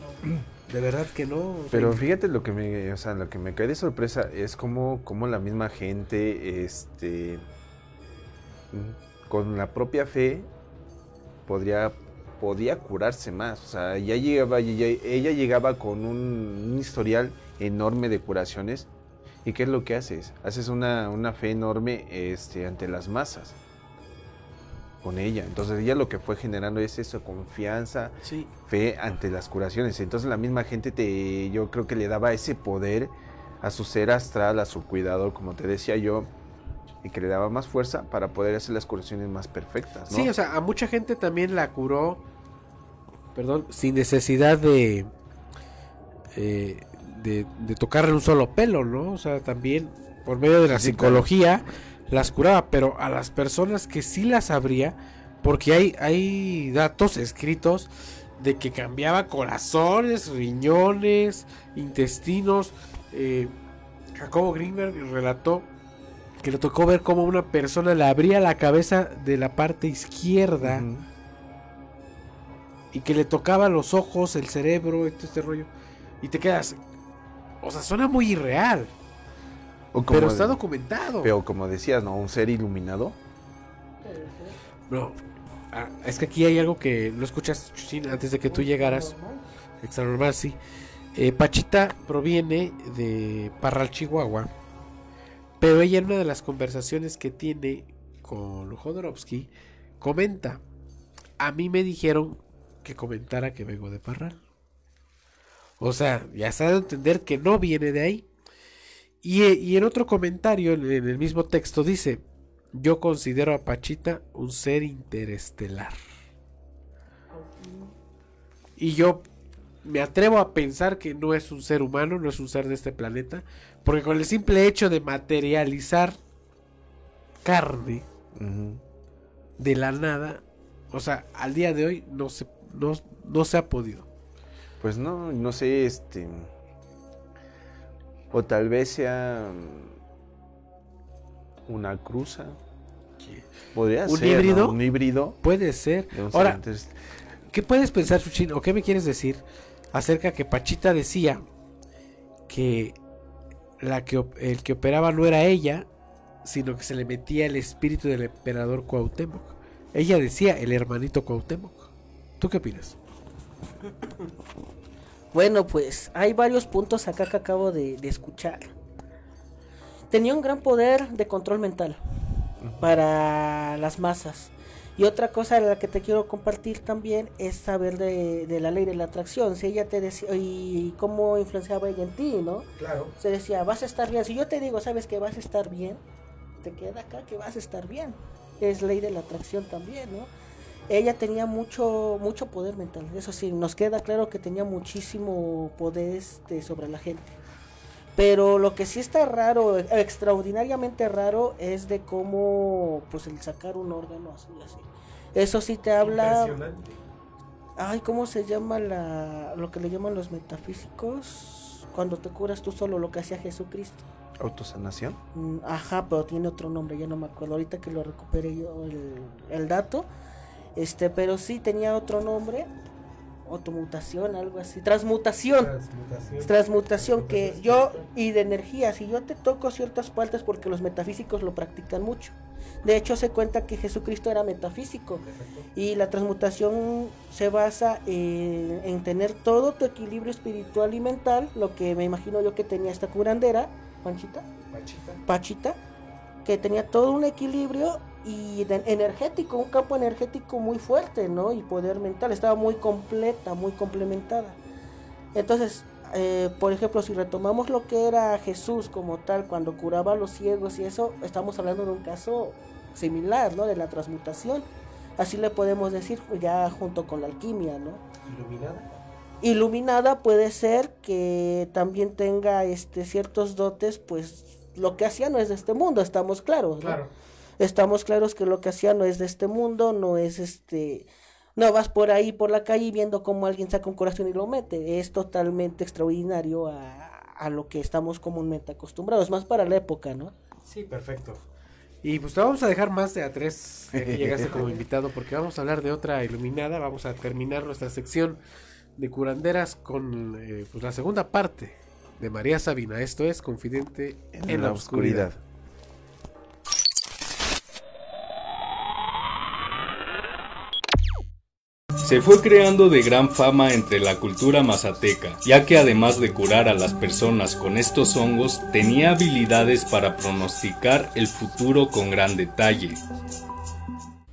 de verdad que no. Pero fíjate lo que me, o sea, lo que me cae de sorpresa es como, como la misma gente, este, mm, con la propia fe podría, podía curarse más. O sea, ya llegaba, ya- ella llegaba con un, un historial enorme de curaciones. ¿Y qué es lo que haces? Haces una, una fe enorme, este, ante las masas. Con ella. Entonces ella lo que fue generando es eso, confianza, sí, fe ante las curaciones. Entonces la misma gente te, yo creo que le daba ese poder a su ser astral, a su cuidador, como te decía yo, y que le daba más fuerza para poder hacer las curaciones más perfectas. ¿no? Sí, o sea, a mucha gente también la curó, perdón, sin necesidad de, eh, de, de tocarle un solo pelo, ¿no? O sea, también por medio de la Sí, psicología las curaba, pero a las personas que sí las abría, porque hay, hay datos escritos de que cambiaba corazones, riñones, intestinos. eh, Jacobo Greenberg relató que le tocó ver cómo una persona le abría la cabeza de la parte izquierda y que le tocaba los ojos, el cerebro todo este rollo. Y te quedas. O sea, suena muy irreal. O como, Pero está documentado. pero como decías, ¿no? Un ser iluminado. No. ah, es que aquí hay algo que no escuchas Chuchín, antes de que tú llegaras. Extra normal, sí. Eh, Pachita proviene de Parral, Chihuahua. Pero ella en una de las conversaciones que tiene con Jodorowsky comenta. A mí me dijeron que comentara que vengo de Parral. O sea, ya se ha de entender que no viene de ahí. Y, en otro comentario, en, en el mismo texto, dice: Yo considero a Pachita un ser interestelar. Y yo me atrevo a pensar que no es un ser humano, no es un ser de este planeta, porque con el simple hecho de materializar carne de la nada, o sea, al día de hoy no se, no, no se ha podido. Pues no, no sé, este. O tal vez sea. Una cruza. Podría ¿Un ser. ¿no? híbrido? Un híbrido. Puede ser. Ahora, ¿qué puedes pensar, Chuchín, o qué me quieres decir acerca que Pachita decía que, la que el que operaba no era ella, sino que se le metía el espíritu del emperador Cuauhtémoc? Ella decía el hermanito Cuauhtémoc. ¿Tú qué opinas? Bueno, pues hay varios puntos acá que acabo de, de escuchar. Tenía un gran poder de control mental para las masas. Y otra cosa de la que te quiero compartir también es saber de, de la ley de la atracción. Si ella te decía, y cómo influenciaba ella en ti, ¿no? Claro. Se decía, vas a estar bien. Si yo te digo, sabes que vas a estar bien, te queda acá que vas a estar bien. Es ley de la atracción también, ¿no? Ella tenía mucho, mucho poder mental. Eso sí, nos queda claro que tenía muchísimo poder este, sobre la gente. Pero lo que sí está raro, extraordinariamente raro, es de cómo, pues, el sacar un órgano así, así. Eso sí te habla. Ay, ¿cómo se llama la, lo que le llaman los metafísicos? Cuando te curas tú solo, lo que hacía Jesucristo. Autosanación. Mm, Ajá, pero tiene otro nombre, ya no me acuerdo. Ahorita que lo recupere yo el, el dato. Este, pero sí tenía otro nombre. Automutación, algo así, transmutación. Transmutación. Transmutación que yo y de energía, si yo te toco ciertas partes porque los metafísicos lo practican mucho. De hecho se cuenta que Jesucristo era metafísico y la transmutación se basa en, en tener todo tu equilibrio espiritual y mental, lo que me imagino yo que tenía esta curandera, Panchita, Pachita. Pachita, que tenía todo un equilibrio y de- energético, un campo energético muy fuerte, ¿no? Y poder mental, estaba muy completa, muy complementada. Entonces, eh, por ejemplo, si retomamos lo que era Jesús como tal, cuando curaba a los ciegos y eso, estamos hablando de un caso similar, ¿no? De la transmutación. Así le podemos decir pues, ya junto con la alquimia, ¿no? Iluminada. iluminada puede ser que también tenga este ciertos dotes, pues lo que hacía no es de este mundo, estamos claros, ¿no? Claro. Estamos claros que lo que hacía no es de este mundo, no es este no vas por ahí por la calle viendo cómo alguien saca un corazón y lo mete, es totalmente extraordinario a, a lo que estamos comúnmente acostumbrados, más para la época, ¿no? Sí, perfecto. Y pues te vamos a dejar más de a tres que llegaste como [LAUGHS] invitado porque vamos a hablar de otra iluminada. Vamos a terminar nuestra sección de curanderas con eh, pues la segunda parte de María Sabina. Esto es Confidente en, la, oscuridad. Se fue creando de gran fama entre la cultura mazateca, ya que además de curar a las personas con estos hongos, tenía habilidades para pronosticar el futuro con gran detalle.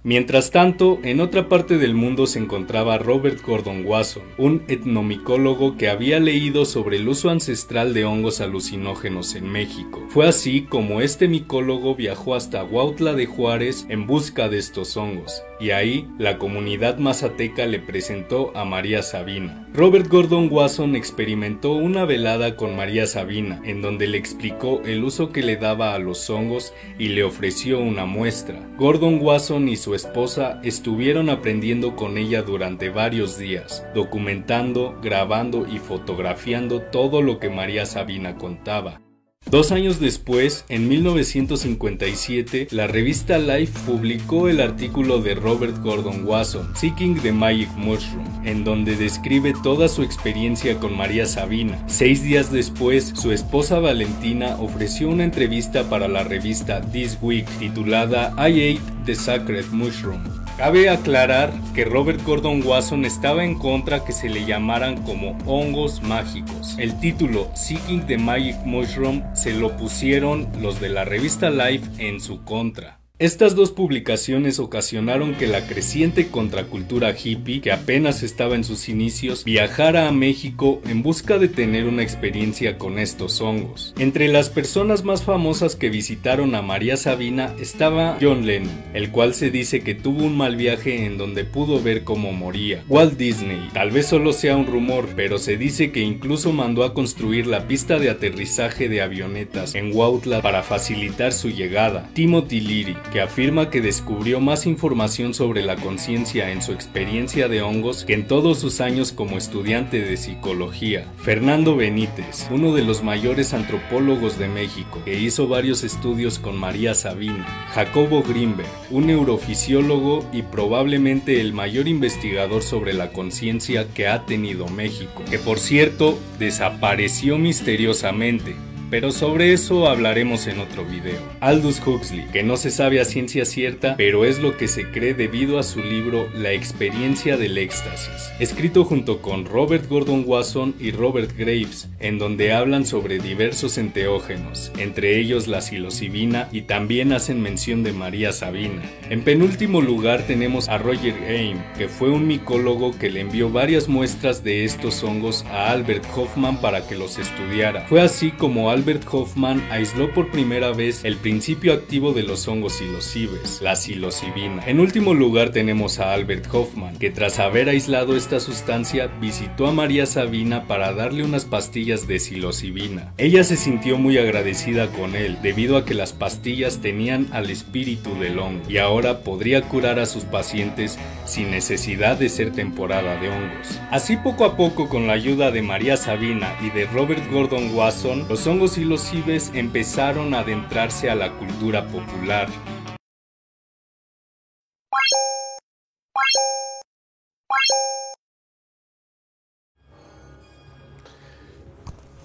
Mientras tanto, en otra parte del mundo se encontraba Robert Gordon Wasson, un etnomicólogo que había leído sobre el uso ancestral de hongos alucinógenos en México. Fue así como este micólogo viajó hasta Huautla de Juárez en busca de estos hongos, y ahí la comunidad mazateca le presentó a María Sabina. Robert Gordon Wasson experimentó una velada con María Sabina, en donde le explicó el uso que le daba a los hongos y le ofreció una muestra. Gordon Wasson y su esposa estuvieron aprendiendo con ella durante varios días, documentando, grabando y fotografiando todo lo que María Sabina contaba. Dos años después, en 1957, la revista Life publicó el artículo de Robert Gordon Wasson, Seeking the Magic Mushroom, en donde describe toda su experiencia con María Sabina. Seis días después, su esposa Valentina ofreció una entrevista para la revista This Week titulada I Ate the Sacred Mushroom. Cabe aclarar que Robert Gordon Wasson estaba en contra que se le llamaran como hongos mágicos. El título Seeking the Magic Mushroom se lo pusieron los de la revista Life en su contra. Estas dos publicaciones ocasionaron que la creciente contracultura hippie, que apenas estaba en sus inicios, viajara a México en busca de tener una experiencia con estos hongos. Entre las personas más famosas que visitaron a María Sabina estaba John Lennon, el cual se dice que tuvo un mal viaje en donde pudo ver cómo moría. Walt Disney, tal vez solo sea un rumor, pero se dice que incluso mandó a construir la pista de aterrizaje de avionetas en Huautla para facilitar su llegada. Timothy Leary, que afirma que descubrió más información sobre la conciencia en su experiencia de hongos que en todos sus años como estudiante de psicología. Fernando Benítez, uno de los mayores antropólogos de México, que hizo varios estudios con María Sabina. Jacobo Greenberg, un neurofisiólogo y probablemente el mayor investigador sobre la conciencia que ha tenido México, que por cierto desapareció misteriosamente. Pero sobre eso hablaremos en otro video. Aldous Huxley, que no se sabe a ciencia cierta, pero es lo que se cree debido a su libro La experiencia del éxtasis, escrito junto con Robert Gordon Wasson y Robert Graves, en donde hablan sobre diversos enteógenos, entre ellos la psilocibina y también hacen mención de María Sabina. En penúltimo lugar tenemos a Roger Aim, que fue un micólogo que le envió varias muestras de estos hongos a Albert Hoffman para que los estudiara. Fue así como Albert Hoffman aisló por primera vez el principio activo de los hongos psilocibes, la psilocibina. En último lugar tenemos a Albert Hoffman, que tras haber aislado esta sustancia visitó a María Sabina para darle unas pastillas de psilocibina. Ella se sintió muy agradecida con él debido a que las pastillas tenían al espíritu del hongo y ahora podría curar a sus pacientes sin necesidad de ser temporada de hongos. Así poco a poco con la ayuda de María Sabina y de Robert Gordon Wasson, los hongos y los cibes empezaron a adentrarse a la cultura popular.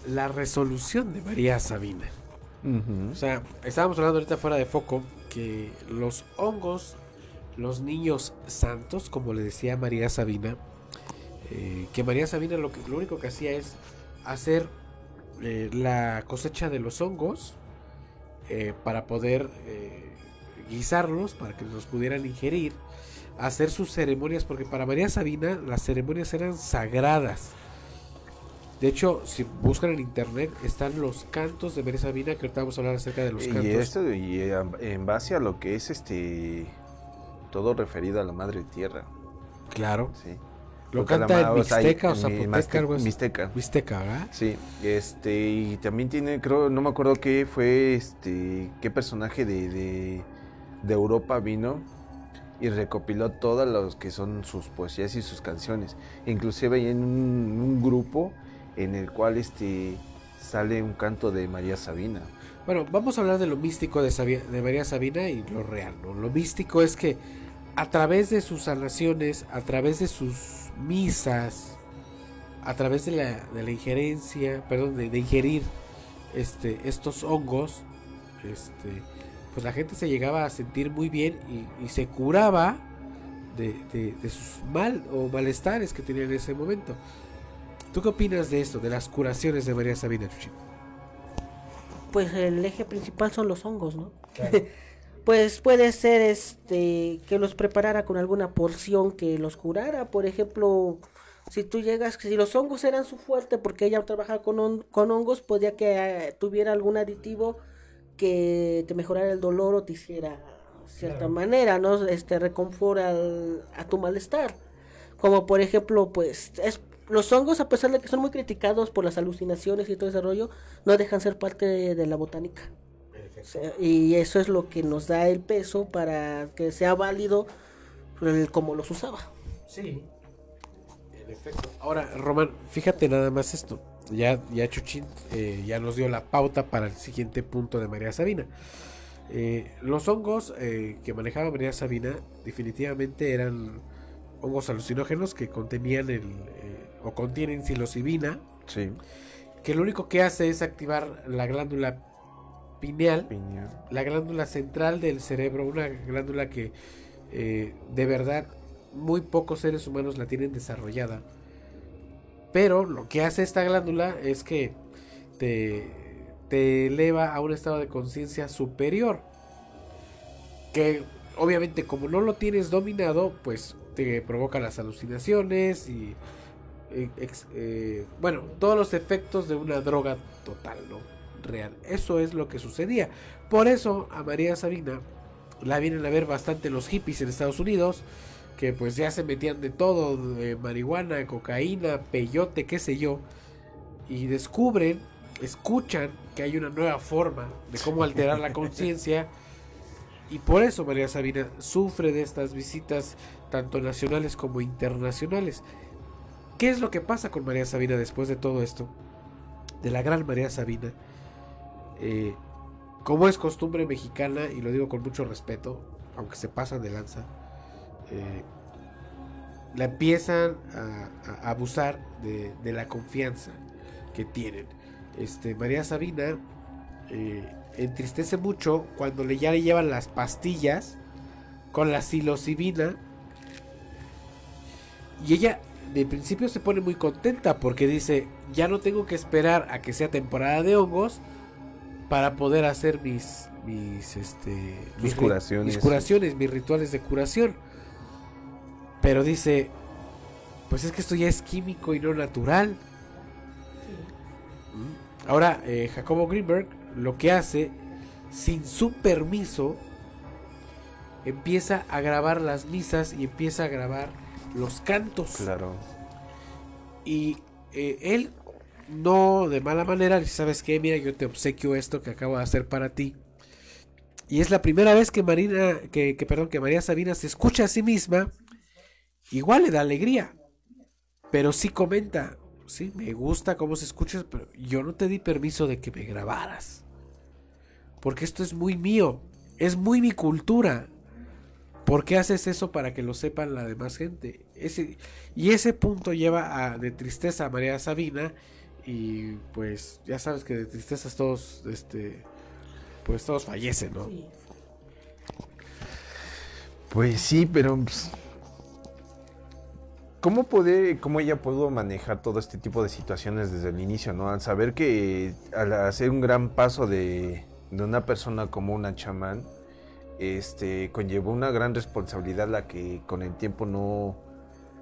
La resolución de María Sabina. O sea, estábamos hablando ahorita fuera de foco que los hongos, los niños santos, como le decía María Sabina, eh, que María Sabina lo único que hacía es hacer eh, la cosecha de los hongos eh, para poder guisarlos, para que los pudieran ingerir, hacer sus ceremonias, porque para María Sabina las ceremonias eran sagradas. De hecho, si buscan en internet, están los cantos de María Sabina, que ahorita vamos a hablar acerca de los cantos. Y esto, y en base a lo que es este todo referido a la madre tierra. Claro. Sí. Lo canta en Mixteca o Zapoteca, algo Mixteca. Mixteca, ¿verdad? Sí, este, y también tiene, creo, no me acuerdo qué fue, este, qué personaje de, de, de Europa vino y recopiló todas los que son sus poesías y sus canciones. Inclusive hay en un grupo en el cual este sale un canto de María Sabina. Bueno, vamos a hablar de lo místico de, de María Sabina y lo real. Lo místico es que a través de sus sanaciones, a través de sus misas, a través de la, de la injerencia, perdón, de, ingerir este, estos hongos, este, pues la gente se llegaba a sentir muy bien y, se curaba de, de, sus mal o malestares que tenía en ese momento. ¿Tú qué opinas de esto, de las curaciones de María Sabina, Pues el eje principal son los hongos, ¿no? [LAUGHS] pues puede ser este que los preparara con alguna porción que los curara, por ejemplo, si tú llegas, si los hongos eran su fuerte porque ella trabajaba con, con hongos, podía que eh, tuviera algún aditivo que te mejorara el dolor o te hiciera cierta manera, ¿no? Este reconfort a tu malestar. Como por ejemplo, pues es los hongos, a pesar de que son muy criticados por las alucinaciones y todo ese rollo, no dejan ser parte de, la botánica. Y eso es lo que nos da el peso para que sea válido como los usaba. Sí, en efecto. Ahora, Román, fíjate nada más esto. Ya, ya Chuchín eh, ya nos dio la pauta para el siguiente punto de María Sabina. Eh, los hongos eh, que manejaba María Sabina definitivamente eran hongos alucinógenos que contenían el, o contienen psilocibina, sí. que lo único que hace es activar la glándula pineal, la glándula central del cerebro, una glándula que eh, de verdad muy pocos seres humanos la tienen desarrollada. Pero lo que hace esta glándula es que te, te eleva a un estado de conciencia superior. Que obviamente como no lo tienes dominado, pues te provoca las alucinaciones y eh, eh, bueno, todos los efectos de una droga total, ¿no? Real. Eso es lo que sucedía. Por eso a María Sabina la vienen a ver bastante los hippies en Estados Unidos, que pues ya se metían de todo, de marihuana, cocaína, peyote, qué sé yo, y descubren, escuchan que hay una nueva forma de cómo alterar la conciencia. Y por eso María Sabina sufre de estas visitas tanto nacionales como internacionales. ¿Qué es lo que pasa con María Sabina después de todo esto? De la gran María Sabina. Eh, como es costumbre mexicana, y lo digo con mucho respeto, aunque se pasan de lanza, eh, la empiezan a, abusar de, la confianza que tienen. Este, María Sabina eh, entristece mucho cuando le ya le llevan las pastillas con la psilocibina y ella de principio se pone muy contenta porque dice, ya no tengo que esperar a que sea temporada de hongos para poder hacer mis mis este mis, curaciones, mis curaciones, mis rituales de curación. Pero dice, pues es que esto ya es químico y no natural. Ahora, eh, Jacobo Greenberg lo que hace, sin su permiso, empieza a grabar las misas y empieza a grabar los cantos. Claro. Y eh, él no de mala manera ¿sabes qué? Mira, yo te obsequio esto que acabo de hacer para ti. Y es la primera vez que Marina, que, perdón, que María Sabina se escucha a sí misma. Igual le da alegría. Pero sí comenta, sí, me gusta cómo se escucha, pero yo no te di permiso de que me grabaras. Porque esto es muy mío, es muy mi cultura. ¿Por qué haces eso para que lo sepan la demás gente? Y ese punto lleva a, de tristeza a María Sabina Y pues ya sabes que de tristezas todos, este, pues todos fallecen, ¿no? Pues sí, pero pues, ¿cómo puede, cómo ella pudo manejar todo este tipo de situaciones desde el inicio, no? Al saber que al hacer un gran paso de, de una persona como una chamán, este conllevó una gran responsabilidad la que con el tiempo no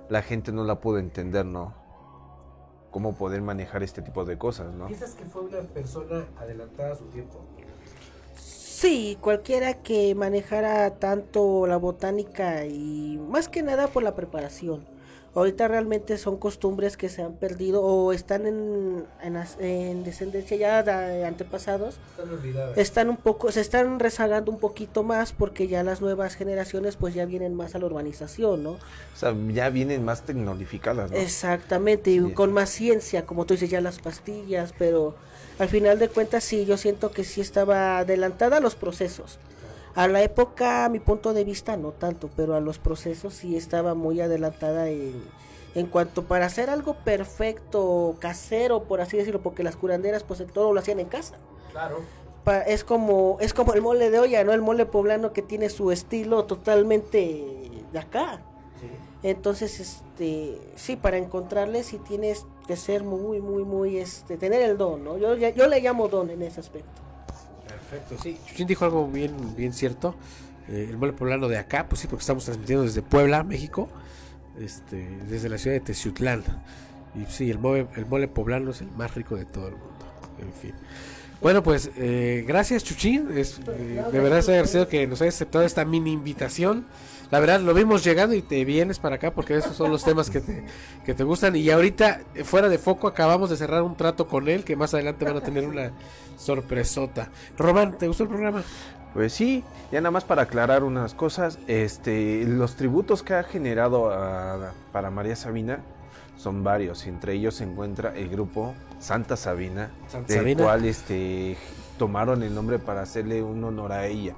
la gente no la pudo entender, ¿no? Cómo poder manejar este tipo de cosas, ¿no? ¿Piensas que fue una persona adelantada a su tiempo? Sí, cualquiera que manejara tanto la botánica y más que nada por la preparación. Ahorita realmente son costumbres que se han perdido o están en, en, descendencia ya de antepasados. Están olvidadas. Están un poco, se están rezagando un poquito más porque ya las nuevas generaciones pues ya vienen más a la urbanización, ¿no? O sea, ya vienen más tecnologicadas, ¿no? Exactamente, y Sí. con más ciencia, como tú dices, ya las pastillas, pero al final de cuentas sí, yo siento que sí estaba adelantada a los procesos. A la época, a mi punto de vista, no tanto, pero a los procesos sí estaba muy adelantada en, en cuanto para hacer algo perfecto, casero, por así decirlo, porque las curanderas pues todo lo hacían en casa. Claro. Pa- es como es como el mole de olla, ¿no? El mole poblano que tiene su estilo totalmente de acá. Entonces, este, sí, para encontrarle sí tienes que ser muy, muy, muy, este, tener el don, ¿no? Yo, yo le llamo don en ese aspecto. Perfecto, sí. Chuchín dijo algo bien, bien cierto. Eh, el mole poblano de acá, pues sí, porque estamos transmitiendo desde Puebla, México, este, desde la ciudad de Teciutlán. Y sí, el mole, el mole poblano es el más rico de todo el mundo. En fin. Bueno, pues eh, gracias Chuchín. Es, eh, de verdad estoy agradecido que nos hayas aceptado esta mini invitación. La verdad, lo vimos llegando y te vienes para acá porque esos son los temas que te, que te gustan. Y ahorita, eh, fuera de foco, acabamos de cerrar un trato con él que más adelante van a tener una sorpresota. Román, ¿te gustó el programa? Pues sí, ya nada más para aclarar unas cosas, este, los tributos que ha generado a- para María Sabina son varios, entre ellos se encuentra el grupo Santa Sabina, Santa del Sabina. cual este, tomaron el nombre para hacerle un honor a ella.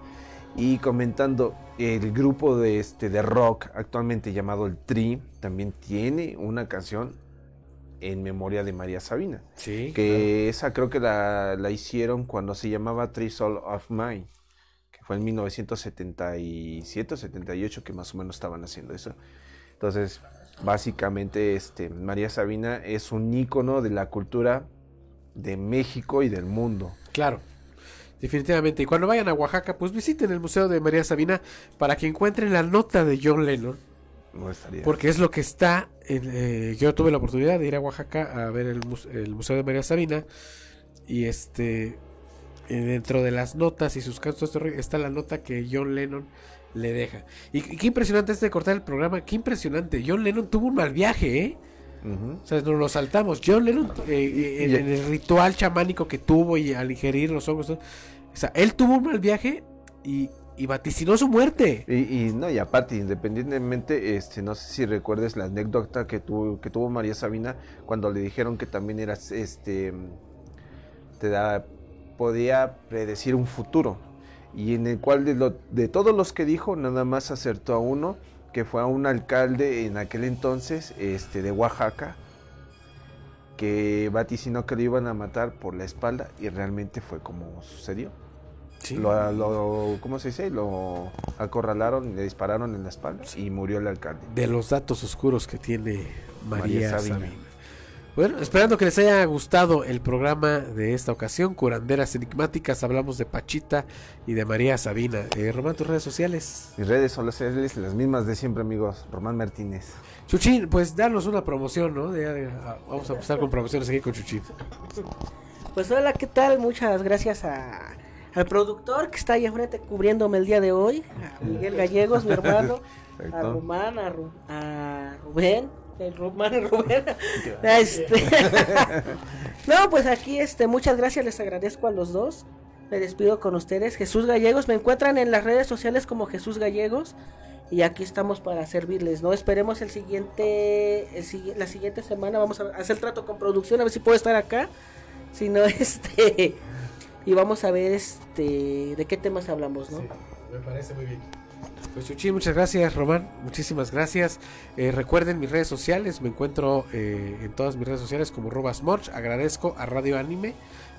Y comentando, el grupo de, este, de rock actualmente llamado el Tri también tiene una canción en memoria de María Sabina. Sí. Que esa creo que la, la hicieron cuando se llamaba Three Soul of Mine, que fue en 1977 o 78 que más o menos estaban haciendo eso. Entonces, básicamente, este, María Sabina es un ícono de la cultura de México y del mundo. Claro. Definitivamente. Y cuando vayan a Oaxaca, pues visiten el Museo de María Sabina para que encuentren la nota de John Lennon. No estaría. Porque es lo que está. En, eh, yo tuve la oportunidad de ir a Oaxaca a ver el, mus- el Museo de María Sabina. Y este. Dentro de las notas y sus cantos está la nota que John Lennon le deja. Y, y qué impresionante antes de cortar el programa. Qué impresionante. John Lennon tuvo un mal viaje, ¿eh? O sea, nos lo saltamos. John Lennon, eh, eh, en, el ritual chamánico que tuvo y al ingerir los hongos, o sea, él tuvo un mal viaje y, y vaticinó su muerte. Y, y no, y aparte, independientemente, este, no sé si recuerdes la anécdota que tuvo, que tuvo María Sabina cuando le dijeron que también eras, este, te da, podía predecir un futuro. Y en el cual de, lo- de todos los que dijo, nada más acertó a uno, que fue a un alcalde en aquel entonces, este, de Oaxaca, que vaticinó que lo iban a matar por la espalda y realmente fue como sucedió. Lo, lo- ¿Cómo se dice? Lo acorralaron, le dispararon en la espalda y murió el alcalde. De los datos oscuros que tiene María, María Sabina. Sabina. Bueno, esperando que les haya gustado el programa de esta ocasión, Curanderas Enigmáticas, hablamos de Pachita y de María Sabina. Eh, Román, tus redes sociales. Mis redes son las, las mismas de siempre, amigos. Román Martínez. Chuchín, pues darnos una promoción, ¿no? Ya, vamos a empezar con promociones aquí con Chuchín. Pues hola, ¿qué tal? Muchas gracias a, al productor que está ahí enfrente cubriéndome el día de hoy, a Miguel Gallegos, mi hermano, [LAUGHS] a. Román, a, Ru- a Rubén, el Román y Rubén. [LAUGHS] Este, [LAUGHS] no, pues aquí este, muchas gracias, les agradezco a los dos. Me despido con ustedes. Jesús Gallegos, me encuentran en las redes sociales como Jesús Gallegos. Y aquí estamos para servirles, ¿no? Esperemos el siguiente, el sigui- la siguiente semana vamos a hacer trato con producción, a ver si puedo estar acá. Si no, [LAUGHS] este, y vamos a ver, este, de qué temas hablamos, ¿no? me parece muy bien. Pues Chuchi, muchas gracias, Román. Muchísimas gracias. Eh, recuerden mis redes sociales. Me encuentro eh, en todas mis redes sociales como Robasmorch. Agradezco a Radio Anime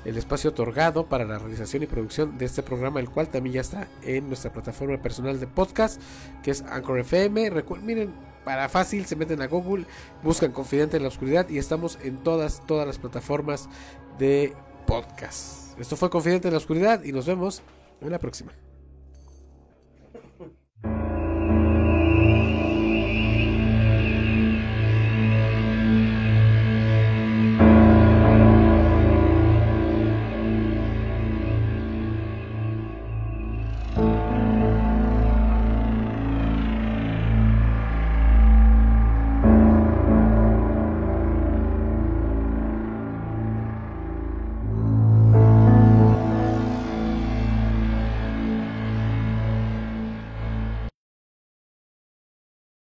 el espacio otorgado para la realización y producción de este programa, el cual también ya está en nuestra plataforma personal de podcast, que es Anchor FM. Miren, para fácil, se meten a Google, buscan Confidente en la Oscuridad y estamos en todas, todas las plataformas de podcast. Esto fue Confidente en la Oscuridad y nos vemos en la próxima.